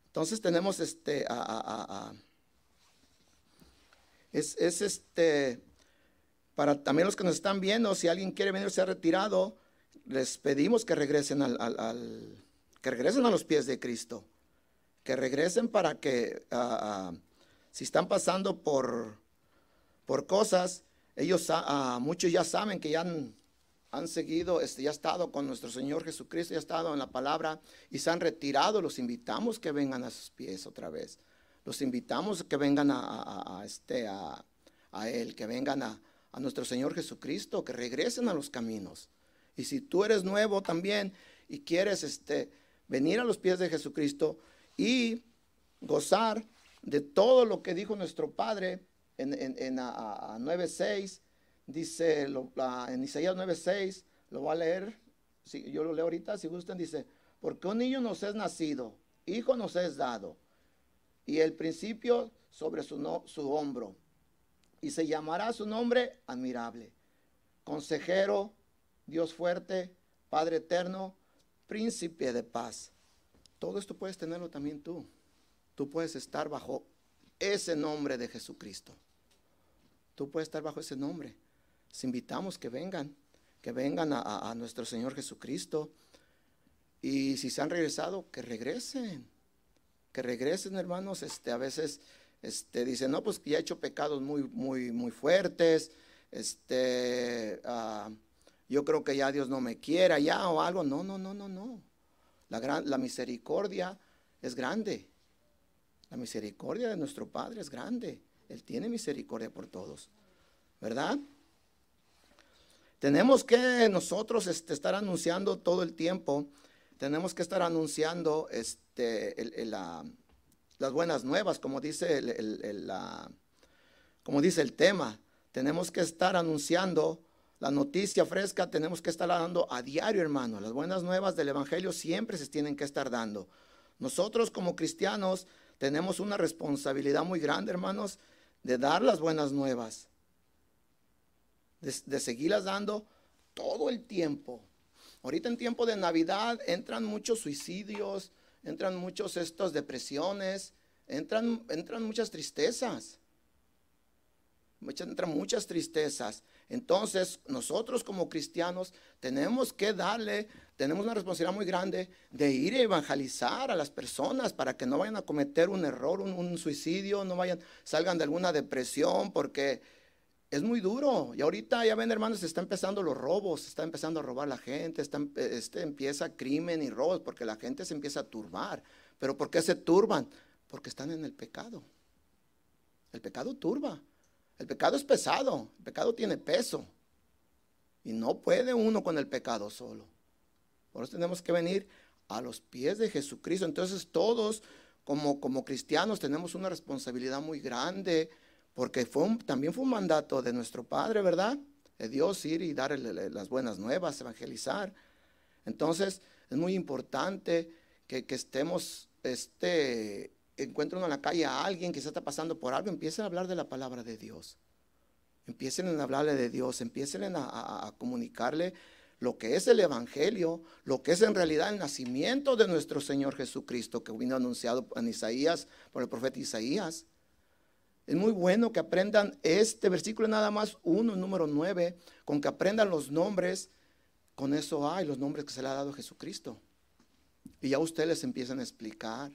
Speaker 1: Entonces tenemos este, es, este, para también los que nos están viendo, si alguien quiere venir, se ha retirado, les pedimos que regresen al, que regresen a los pies de Cristo, que regresen para que si están pasando por, por cosas, ellos, muchos ya saben que ya han han seguido, este, ya ha estado con nuestro Señor Jesucristo, ya ha estado en la palabra y se han retirado, los invitamos que vengan a sus pies otra vez. Los invitamos que vengan a, este, a, Él, que vengan a, nuestro Señor Jesucristo, que regresen a los caminos. Y si tú eres nuevo también y quieres este, venir a los pies de Jesucristo y gozar de todo lo que dijo nuestro Padre en, en, en a, 9.6, dice en Isaías 9:6, lo voy a leer, si, yo lo leo ahorita, si gustan, dice, porque un niño nos es nacido, hijo nos es dado, y el principio sobre su, su hombro, y se llamará su nombre admirable, consejero, Dios fuerte, Padre eterno, príncipe de paz. Todo esto puedes tenerlo también tú. Tú puedes estar bajo ese nombre de Jesucristo. Tú puedes estar bajo ese nombre. Les invitamos que vengan, que vengan a, a nuestro Señor Jesucristo. Y si se han regresado, que regresen. Que regresen, hermanos. Este, a veces este, dicen, no, pues ya he hecho pecados muy, muy, muy fuertes. Este, ah, yo creo que ya Dios no me quiera ya o algo. No, no, no, no, no. La, gran, la misericordia es grande. La misericordia de nuestro Padre es grande. Él tiene misericordia por todos. ¿Verdad? Tenemos que nosotros este, estar anunciando todo el tiempo, tenemos que estar anunciando este, las buenas nuevas, como dice el, como dice el tema. Tenemos que estar anunciando la noticia fresca, tenemos que estar dando a diario, hermano. Las buenas nuevas del Evangelio siempre se tienen que estar dando. Nosotros como cristianos tenemos una responsabilidad muy grande, hermanos, de dar las buenas nuevas de, seguirlas dando todo el tiempo. Ahorita en tiempo de Navidad entran muchos suicidios, entran muchos estos depresiones, entran, entran muchas tristezas. Entran muchas tristezas. Entonces, nosotros como cristianos tenemos que darle, tenemos una responsabilidad muy grande de ir a evangelizar a las personas para que no vayan a cometer un error, un, un suicidio, no vayan, salgan de alguna depresión, porque es muy duro. Y ahorita ya ven, hermanos, está empezando los robos, está empezando a robar la gente, está, este, empieza crimen y robos, porque la gente se empieza a turbar. ¿Pero por qué se turban? Porque están en el pecado. El pecado turba. El pecado es pesado, el pecado tiene peso. Y no puede uno con el pecado solo. Por eso tenemos que venir a los pies de Jesucristo. Entonces todos como, como cristianos tenemos una responsabilidad muy grande porque también fue un mandato de nuestro Padre, ¿verdad? De Dios ir y dar las buenas nuevas, evangelizar. Entonces, es muy importante que, estemos, este, encuentren en la calle a alguien que se está pasando por algo, empiecen a hablar de la palabra de Dios. Empiecen a hablarle de Dios, empiecen a, a comunicarle lo que es el Evangelio, lo que es en realidad el nacimiento de nuestro Señor Jesucristo, que vino anunciado en Isaías, por el profeta Isaías. Es muy bueno que aprendan este versículo, nada más uno, número nueve, con que aprendan los nombres, con eso hay los nombres que se le ha dado a Jesucristo. Y ya ustedes les empiezan a explicar,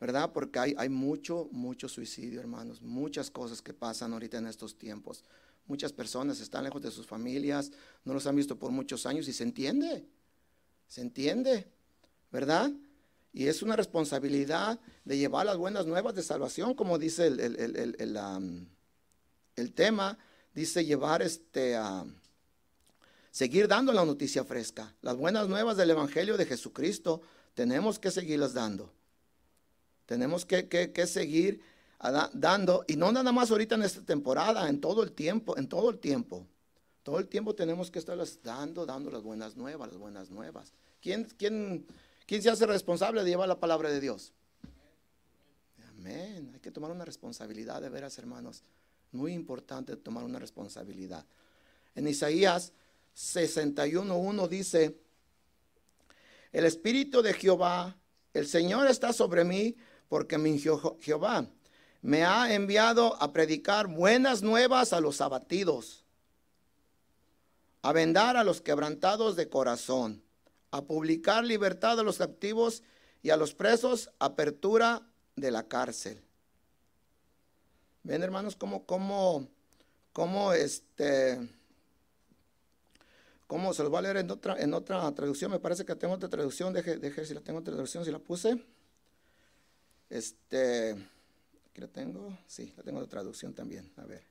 Speaker 1: ¿verdad? Porque hay, hay mucho, mucho suicidio, hermanos, muchas cosas que pasan ahorita en estos tiempos. Muchas personas están lejos de sus familias, no los han visto por muchos años y se entiende, se entiende, ¿verdad? Y es una responsabilidad de llevar las buenas nuevas de salvación, como dice el, el, tema, dice llevar este a seguir dando la noticia fresca. Las buenas nuevas del Evangelio de Jesucristo tenemos que seguirlas dando. Tenemos que, que, seguir dando, y no nada más ahorita en esta temporada, en todo el tiempo, en todo el tiempo. Todo el tiempo tenemos que estarlas dando, dando las buenas nuevas, las buenas nuevas. ¿Quién, quién ¿Quién se hace responsable de llevar la palabra de Dios? Amén. Hay que tomar una responsabilidad de veras, hermanos. Muy importante tomar una responsabilidad. En Isaías 61.1 dice, el Espíritu de Jehová, el Señor está sobre mí porque mi Jehová me ha enviado a predicar buenas nuevas a los abatidos, a vendar a los quebrantados de corazón a publicar libertad a los captivos y a los presos, apertura de la cárcel. Ven, hermanos, cómo, cómo, cómo este, cómo se los voy a leer en otra, en otra traducción. Me parece que tengo otra traducción. Deje, deje si la tengo otra traducción, si la puse. Este, aquí la tengo. Sí, la tengo otra traducción también. A ver.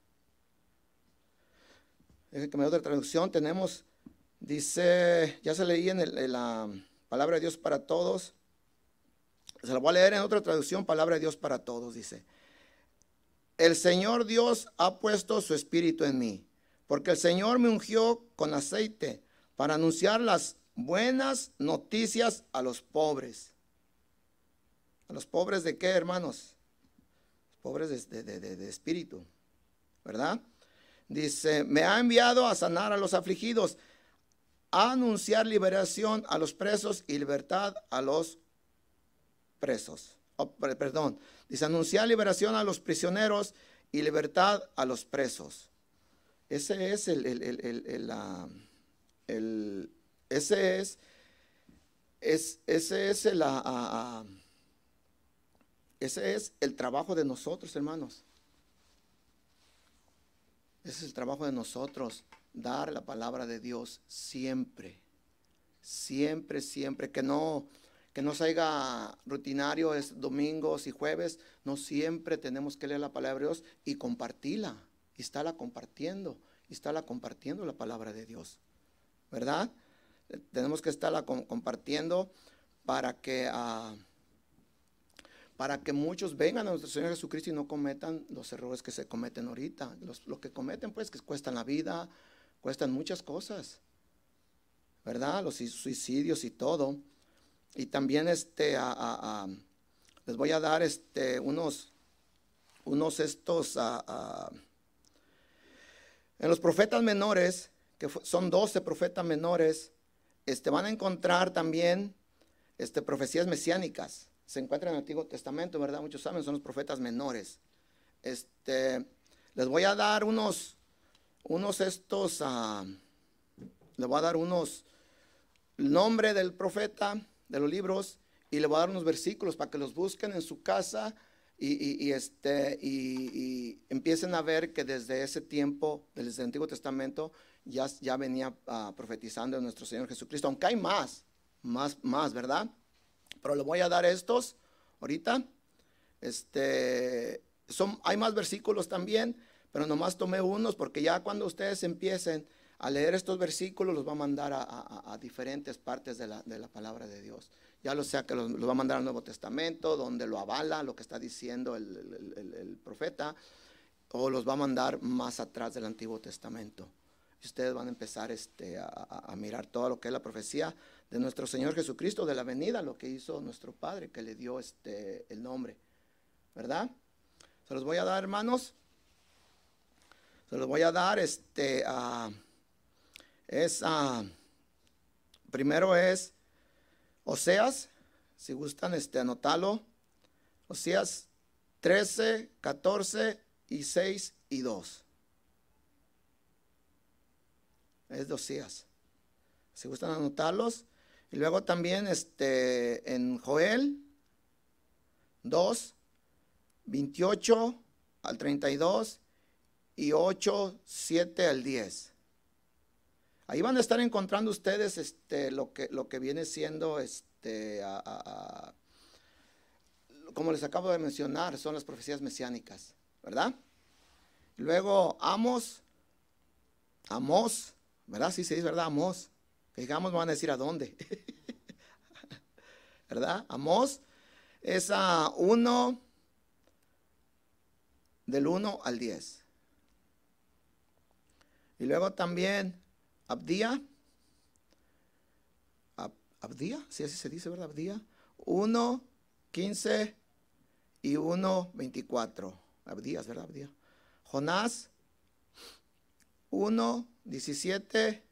Speaker 1: Deje que me dé otra traducción. Tenemos Dice, ya se leí en, la palabra de Dios para todos. Se la voy a leer en otra traducción, palabra de Dios para todos. Dice, el Señor Dios ha puesto su espíritu en mí, porque el Señor me ungió con aceite para anunciar las buenas noticias a los pobres. ¿A los pobres de qué, hermanos? Pobres de, de espíritu, ¿verdad? Dice, me ha enviado a sanar a los afligidos anunciar liberación a los presos y libertad a los presos. Oh, perdón, dice anunciar liberación a los prisioneros y libertad a los presos. Ese es el, el, ese es, es, ese es el, ese es el trabajo de nosotros, hermanos. Ese es el trabajo de nosotros, dar la palabra de Dios siempre, siempre, siempre, que no, que no salga rutinario es domingos y jueves, no siempre tenemos que leer la palabra de Dios y compartirla, y estarla compartiendo, y estarla compartiendo la palabra de Dios, ¿verdad? Tenemos que estarla compartiendo para que... Ah, para que muchos vengan a nuestro Señor Jesucristo y no cometan los errores que se cometen ahorita. Los, lo que cometen, pues, que cuestan la vida, cuestan muchas cosas, ¿verdad? Los suicidios y todo. Y también, este, les voy a dar, este, unos, unos estos, en los profetas menores, que son 12 profetas menores, este, van a encontrar también, este, profecías mesiánicas se encuentra en el Antiguo Testamento, ¿verdad? Muchos saben, son los profetas menores. Este, les voy a dar unos, unos estos, uh, les voy a dar unos, el nombre del profeta, de los libros, y le voy a dar unos versículos para que los busquen en su casa y, este, y, empiecen a ver que desde ese tiempo, desde el Antiguo Testamento, ya, ya venía uh, profetizando nuestro Señor Jesucristo, aunque hay más, más, más, ¿verdad? Pero le voy a dar estos ahorita. Este, son, hay más versículos también, pero nomás tomé unos porque ya cuando ustedes empiecen a leer estos versículos los va a mandar a, diferentes partes de la, palabra de Dios. Ya lo sea que los, va a mandar al Nuevo Testamento, donde lo avala lo que está diciendo el, profeta, o los va a mandar más atrás del Antiguo Testamento. Y ustedes van a empezar este, a mirar todo lo que es la profecía de nuestro Señor Jesucristo, de la venida, lo que hizo nuestro Padre, que le dio este, el nombre. ¿Verdad? Se los voy a dar, hermanos. Se los voy a dar, este, es, primero es Oseas, si gustan, este, anotarlo. Oseas 13, 14 y 6 y 2. Es de Oseas. Si gustan anotarlos. Y luego también este, en Joel 2, 28 al 32 y 8, 7 al 10. Ahí van a estar encontrando ustedes este, lo, que, lo que viene siendo, este, como les acabo de mencionar, son las profecías mesiánicas, ¿verdad? Luego Amos, Amos, ¿verdad? Sí, sí, es verdad, Amos. Digamos, van a decir a dónde. ¿Verdad? Amos es a 1 del 1 al 10. Y luego también Abdía. Abdía, sí así se dice, ¿verdad? Abdía. 1, 15 y 1, 24. Abdías, ¿verdad? Abdía. Jonás 1, 17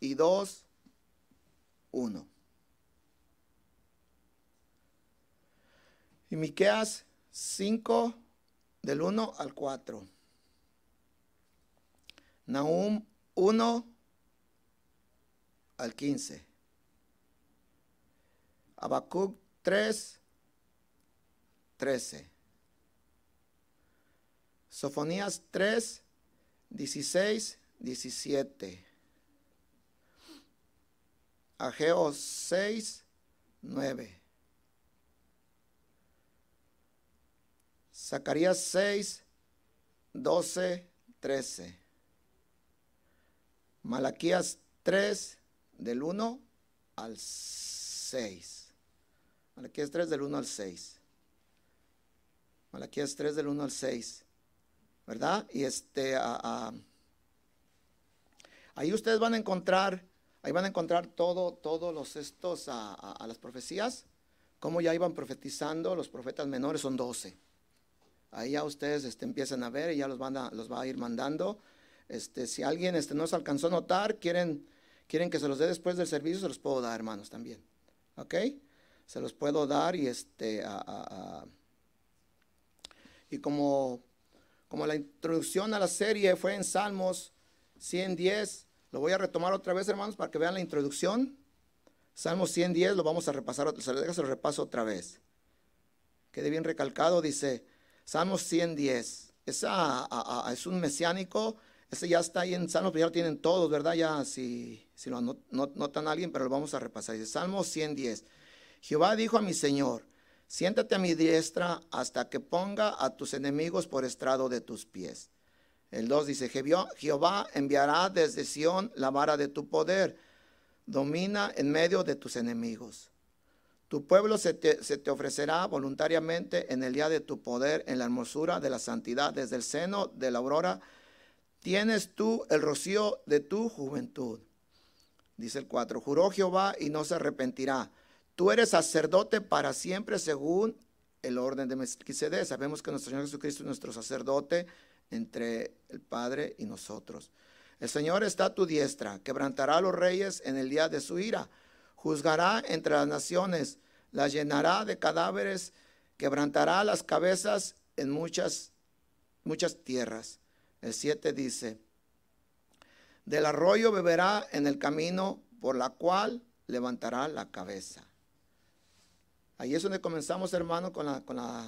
Speaker 1: y 2, 1. Y Miqueas 5 del 1 al 4. Nahum 1 al 15. Habacuc 3, 13. Sofonías 3, 16, 17. Ageo 6, 9. Zacarías 6, 12, 13. Malaquías 3, del 1 al 6. Malaquías 3, del 1 al 6. Malaquías 3, del 1 al 6. ¿Verdad? Y este, ahí ustedes van a encontrar Ahí van a encontrar todo, todos los estos a, las profecías, cómo ya iban profetizando, los profetas menores son 12. Ahí ya ustedes este, empiezan a ver y ya los, van a, los va a ir mandando. Este, si alguien este, no se alcanzó a notar, quieren, quieren que se los dé después del servicio, se los puedo dar, hermanos, también. ¿Ok? Se los puedo dar y este... y como, como la introducción a la serie fue en Salmos 110, Lo voy a retomar otra vez, hermanos, para que vean la introducción. Salmo 110, lo vamos a repasar, se lo repaso otra vez. Quede bien recalcado, dice, Salmo 110. Esa, es un mesiánico, ese ya está ahí en Salmos, pero ya lo tienen todos, ¿verdad? Ya si, si lo notan a alguien, pero lo vamos a repasar. Dice, Salmo 110. Jehová dijo a mi Señor, siéntate a mi diestra hasta que ponga a tus enemigos por estrado de tus pies. El 2 dice, Jehová enviará desde Sión la vara de tu poder, domina en medio de tus enemigos. Tu pueblo se te, se te, ofrecerá voluntariamente en el día de tu poder, en la hermosura de la santidad, desde el seno de la aurora. Tienes tú el rocío de tu juventud. Dice el 4, juró Jehová y no se arrepentirá. Tú eres sacerdote para siempre según el orden de Melquisedec. Sabemos que nuestro Señor Jesucristo es nuestro sacerdote entre el Padre y nosotros. El Señor está a tu diestra, quebrantará a los reyes en el día de su ira, juzgará entre las naciones, las llenará de cadáveres, quebrantará las cabezas en muchas, muchas tierras. El 7 dice, del arroyo beberá en el camino por la cual levantará la cabeza. Ahí es donde comenzamos, hermano, con la, con la,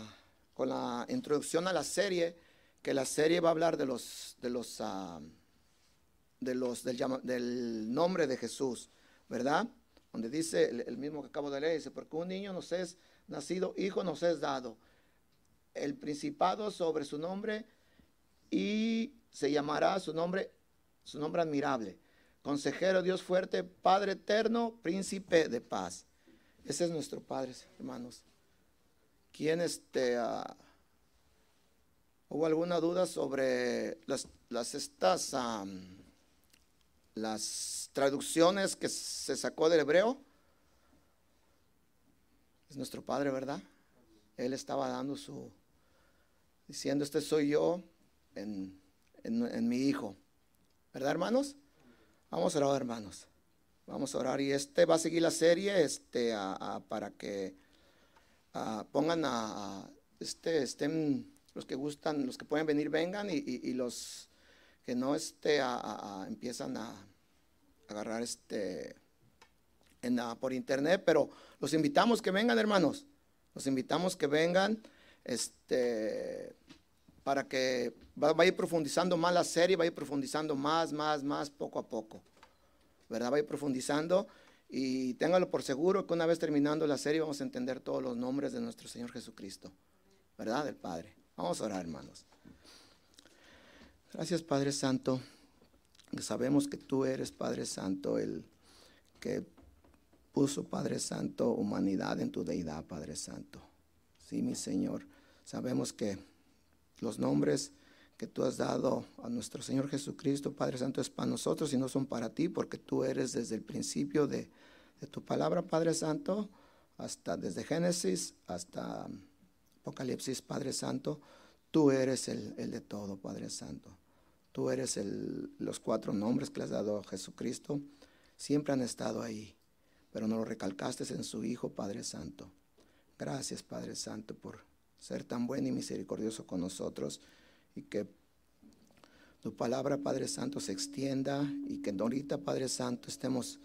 Speaker 1: con la introducción a la serie que la serie va a hablar de los, de los, ah, de los del, nombre de Jesús, ¿verdad? Donde dice el, mismo que acabo de leer, dice, porque un niño nos es nacido, hijo nos es dado, el principado sobre su nombre y se llamará su nombre, su nombre admirable, consejero, Dios fuerte, Padre eterno, príncipe de paz. Ese es nuestro Padre, hermanos. ¿Quién este... Uh, ¿Hubo alguna duda sobre las estas, las traducciones que se sacó del hebreo? Es nuestro Padre, ¿verdad? Él estaba dando su, diciendo, este soy yo en, mi Hijo. ¿Verdad, hermanos? Vamos a orar, hermanos. Vamos a orar. Y este va a seguir la serie este, para que pongan a, este, estén los que gustan, los que pueden venir, vengan y, los que no este, empiezan a agarrar este, en, por internet, pero los invitamos que vengan, hermanos. Los invitamos que vengan este, para que vaya profundizando más la serie, vaya profundizando más, más, más, poco a poco. ¿Verdad? Va a ir profundizando y téngalo por seguro que una vez terminando la serie vamos a entender todos los nombres de nuestro Señor Jesucristo. ¿Verdad? Del Padre. Vamos a orar, hermanos. Gracias, Padre Santo. Sabemos que tú eres, Padre Santo, el que puso, Padre Santo, humanidad en tu deidad, Padre Santo. Sí, mi Señor. Sabemos que los nombres que tú has dado a nuestro Señor Jesucristo, Padre Santo, es para nosotros y no son para ti, porque tú eres desde el principio de, tu palabra, Padre Santo, hasta desde Génesis hasta Apocalipsis, Padre Santo, tú eres el, de todo, Padre Santo. Tú eres los cuatro nombres que le has dado a Jesucristo. Siempre han estado ahí, pero no lo recalcaste en su Hijo, Padre Santo. Gracias, Padre Santo, por ser tan bueno y misericordioso con nosotros y que tu palabra, Padre Santo, se extienda y que ahorita, Padre Santo, estemos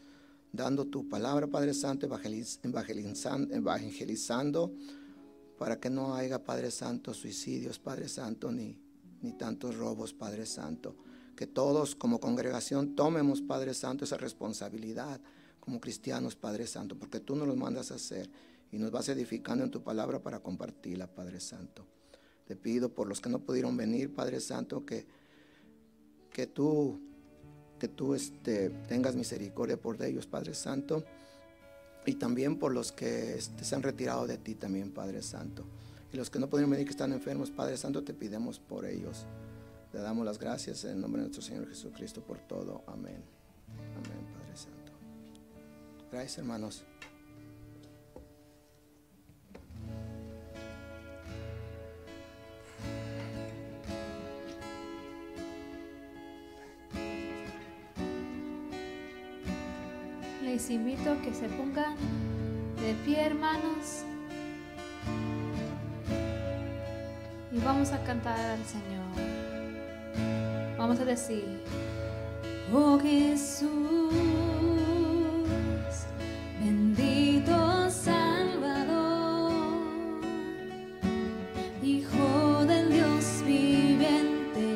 Speaker 1: dando tu palabra, Padre Santo, evangelizando, evangelizando para que no haya, Padre Santo, suicidios, Padre Santo, ni, ni tantos robos, Padre Santo. Que todos como congregación tomemos, Padre Santo, esa responsabilidad como cristianos, Padre Santo, porque tú nos lo mandas a hacer y nos vas edificando en tu palabra para compartirla, Padre Santo. Te pido por los que no pudieron venir, Padre Santo, que, que tú, que tú este, tengas misericordia por ellos, Padre Santo y también por los que este, se han retirado de ti también, Padre Santo. Y los que no pueden venir, que están enfermos, Padre Santo, te pidemos por ellos. Le damos las gracias en nombre de nuestro Señor Jesucristo por todo. Amén. Amén, Padre Santo. Gracias, hermanos.
Speaker 2: les invito a que se pongan de pie, hermanos. Y vamos a cantar al Señor. Vamos a decir, oh Jesús, bendito Salvador, Hijo del Dios viviente,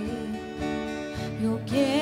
Speaker 2: yo quiero.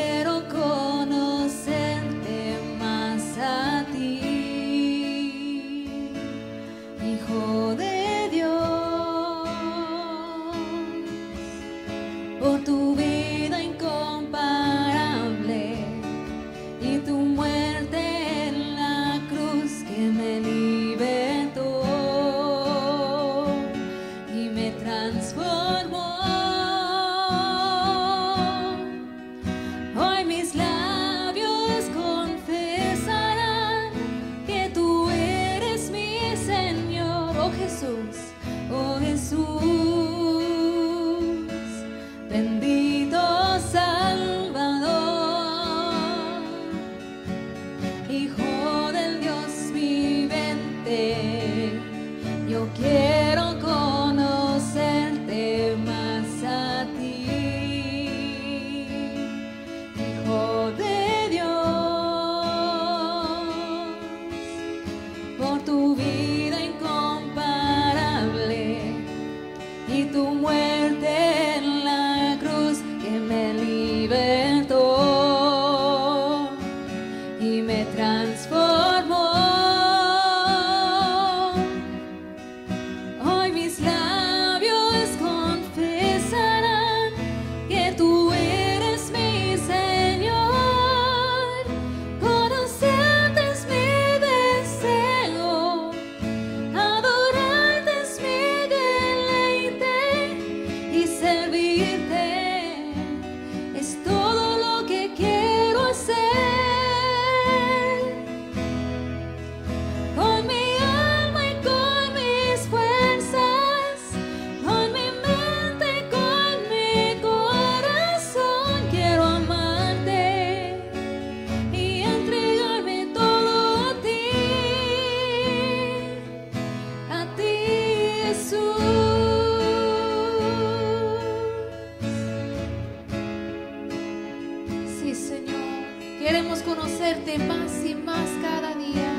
Speaker 2: conocerte más y más cada día.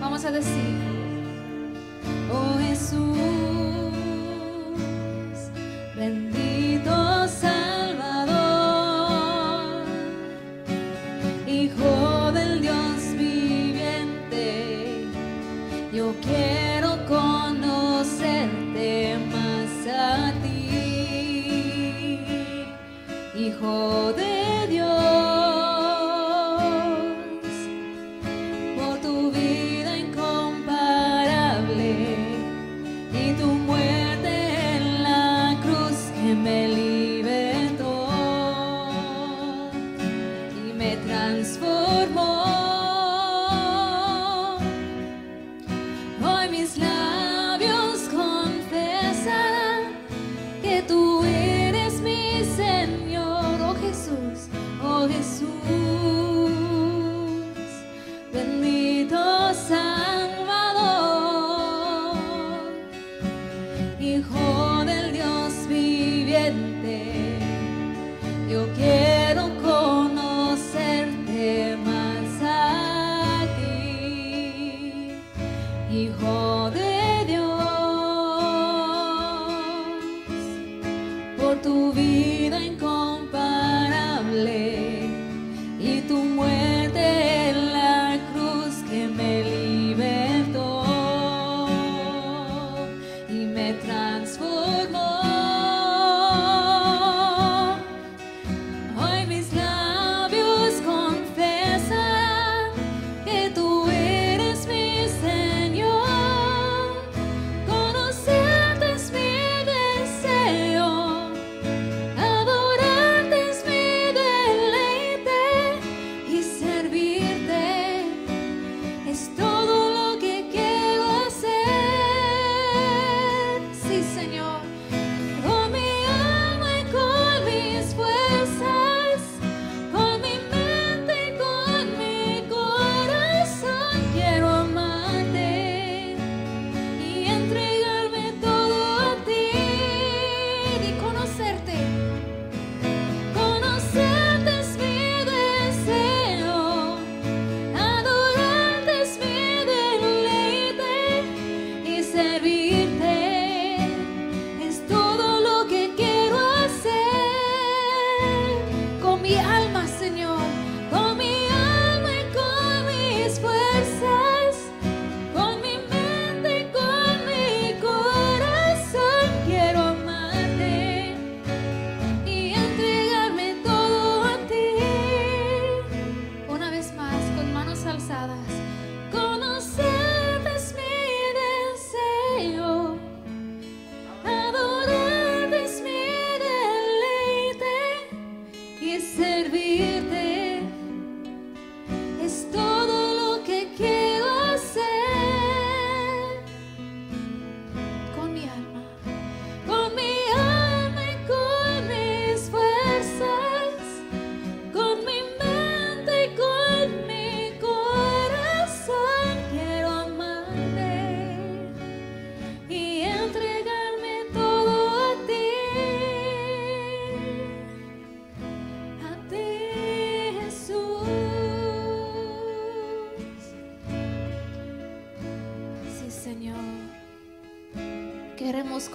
Speaker 2: Vamos a decir.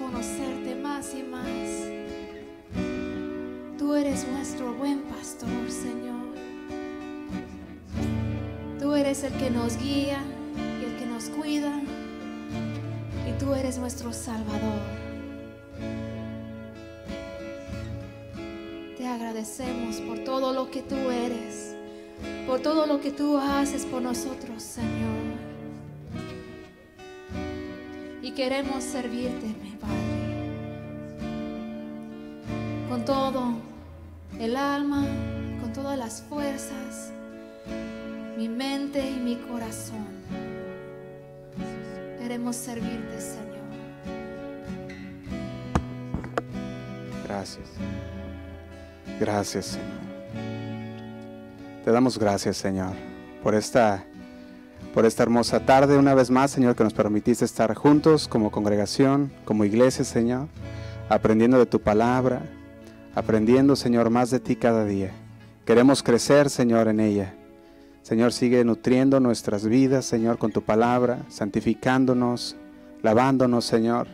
Speaker 2: Conocerte más y más. Tú eres
Speaker 3: nuestro buen pastor, Señor. Tú eres el que nos guía y el que nos cuida. Y tú eres nuestro Salvador. Te agradecemos por todo lo que tú eres, por todo lo que tú haces por nosotros, Señor. Y queremos servirte, Padre, con todo el alma, con todas las fuerzas, mi mente y mi corazón. Queremos servirte, Señor.
Speaker 4: Gracias. Gracias, Señor. Te damos gracias, Señor, por esta por esta hermosa tarde una vez más, Señor, que nos permitiste estar juntos como congregación, como iglesia, Señor, aprendiendo de tu palabra, aprendiendo, Señor, más de ti cada día. Queremos crecer, Señor, en ella. Señor, sigue nutriendo nuestras vidas, Señor, con tu palabra, santificándonos, lavándonos, Señor,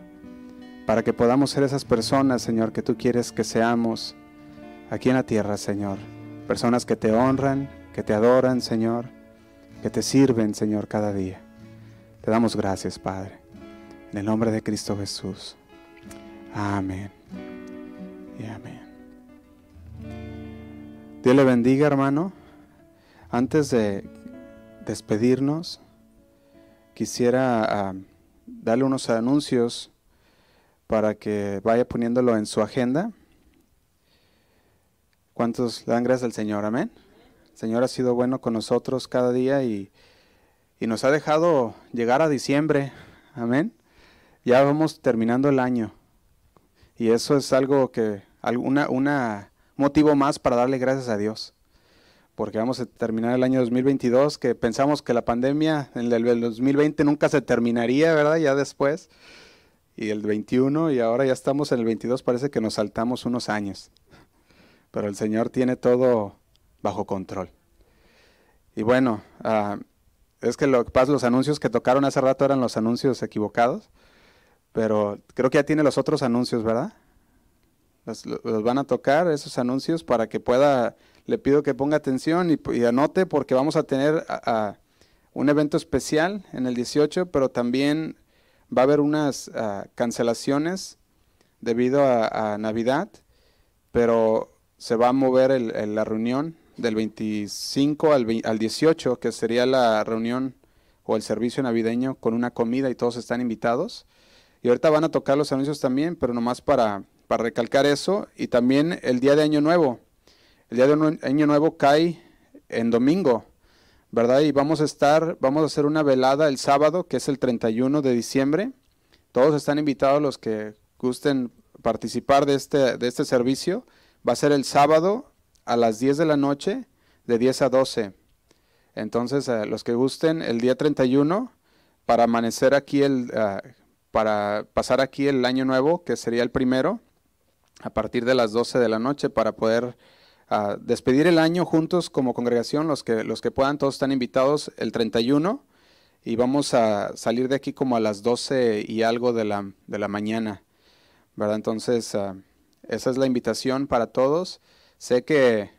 Speaker 4: para que podamos ser esas personas, Señor, que tú quieres que seamos aquí en la tierra, Señor. Personas que te honran, que te adoran, Señor, que te sirven, Señor, cada día. Te damos gracias, Padre. En el nombre de Cristo Jesús. Amén. Y amén. Dios le bendiga, hermano. Antes de despedirnos, quisiera ah, darle unos anuncios para que vaya poniéndolo en su agenda. ¿Cuántos le dan gracias al Señor? Amén. Señor ha sido bueno con nosotros cada día y, y nos ha dejado llegar a diciembre. Amén. Ya vamos terminando el año. Y eso es algo que, alguna, una motivo más para darle gracias a Dios. Porque vamos a terminar el año 2022, que pensamos que la pandemia en el 2020 nunca se terminaría, ¿verdad? Ya después. Y el 21, y ahora ya estamos en el 22, parece que nos saltamos unos años. Pero el Señor tiene todo bajo control. Y bueno, uh, es que lo que pasa, los anuncios que tocaron hace rato eran los anuncios equivocados, pero creo que ya tiene los otros anuncios, ¿verdad? Los, van a tocar esos anuncios para que pueda, le pido que ponga atención y, anote porque vamos a tener un evento especial en el 18, pero también va a haber unas uh, cancelaciones debido a, Navidad, pero se va a mover el, la reunión del 25 al, 20, al 18, que sería la reunión o el servicio navideño con una comida y todos están invitados. Y ahorita van a tocar los anuncios también, pero nomás para, para recalcar eso. Y también el día de Año Nuevo. El día de Año Nuevo cae en domingo, ¿verdad? Y vamos a estar, vamos a hacer una velada el sábado, que es el 31 de diciembre. Todos están invitados los que gusten participar de este, de este servicio. Va a ser el sábado a las 10 de la noche, de 10 a 12. Entonces, uh, los que gusten, el día 31, para amanecer aquí, el, uh, para pasar aquí el año nuevo, que sería el primero, a partir de las 12 de la noche, para poder uh, despedir el año juntos como congregación, los que, los que puedan, todos están invitados el 31, y vamos a salir de aquí como a las 12 y algo de la, de la mañana, ¿verdad? Entonces, esa es la invitación para todos. Sé que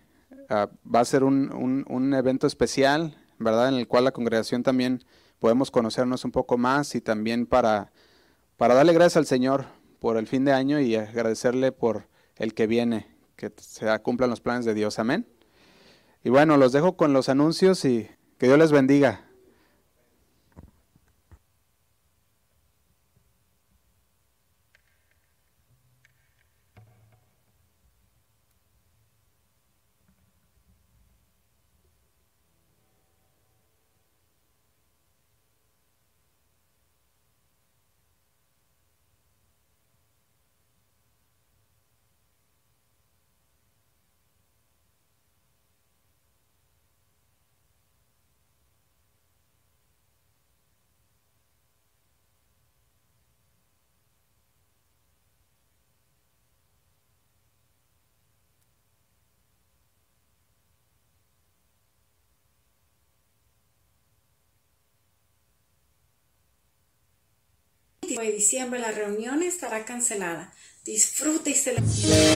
Speaker 4: uh, va a ser un, un, un, evento especial, ¿verdad? En el cual la congregación también podemos conocernos un poco más y también para, para darle gracias al Señor por el fin de año y agradecerle por el que viene, que se cumplan los planes de Dios. Amén. Y bueno, los dejo con los anuncios y que Dios les bendiga.
Speaker 5: De diciembre la reunión estará cancelada. Disfrute y celebre.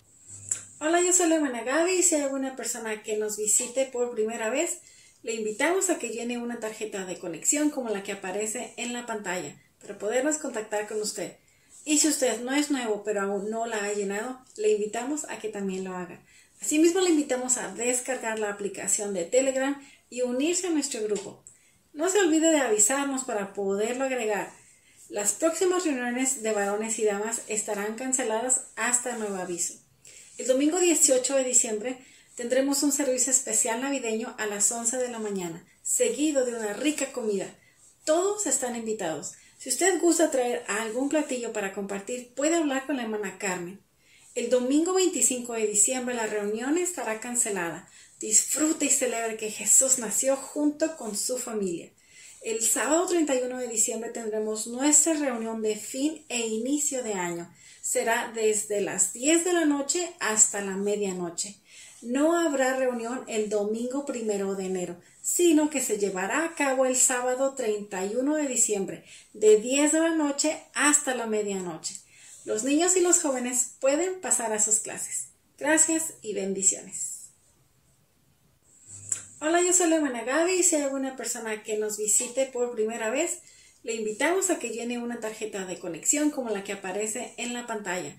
Speaker 5: Hola, yo soy Leona Gaby y si hay alguna persona que nos visite por primera vez, le invitamos a que llene una tarjeta de conexión como la que aparece en la pantalla para podernos contactar con usted. Y si usted no es nuevo pero aún no la ha llenado, le invitamos a que también lo haga. Asimismo, le invitamos a descargar la aplicación de Telegram y unirse a nuestro grupo. No se olvide de avisarnos para poderlo agregar. Las próximas reuniones de varones y damas estarán canceladas hasta nuevo aviso. El domingo 18 de diciembre tendremos un servicio especial navideño a las 11 de la mañana, seguido de una rica comida. Todos están invitados. Si usted gusta traer algún platillo para compartir, puede hablar con la hermana Carmen. El domingo 25 de diciembre la reunión estará cancelada. Disfrute y celebre que Jesús nació junto con su familia. El sábado 31 de diciembre tendremos nuestra reunión de fin e inicio de año. Será desde las 10 de la noche hasta la medianoche. No habrá reunión el domingo primero de enero, sino que se llevará a cabo el sábado 31 de diciembre, de 10 de la noche hasta la medianoche. Los niños y los jóvenes pueden pasar a sus clases. Gracias y bendiciones. Hola, yo soy Leona Gaby y si hay alguna persona que nos visite por primera vez, le invitamos a que llene una tarjeta de conexión como la que aparece en la pantalla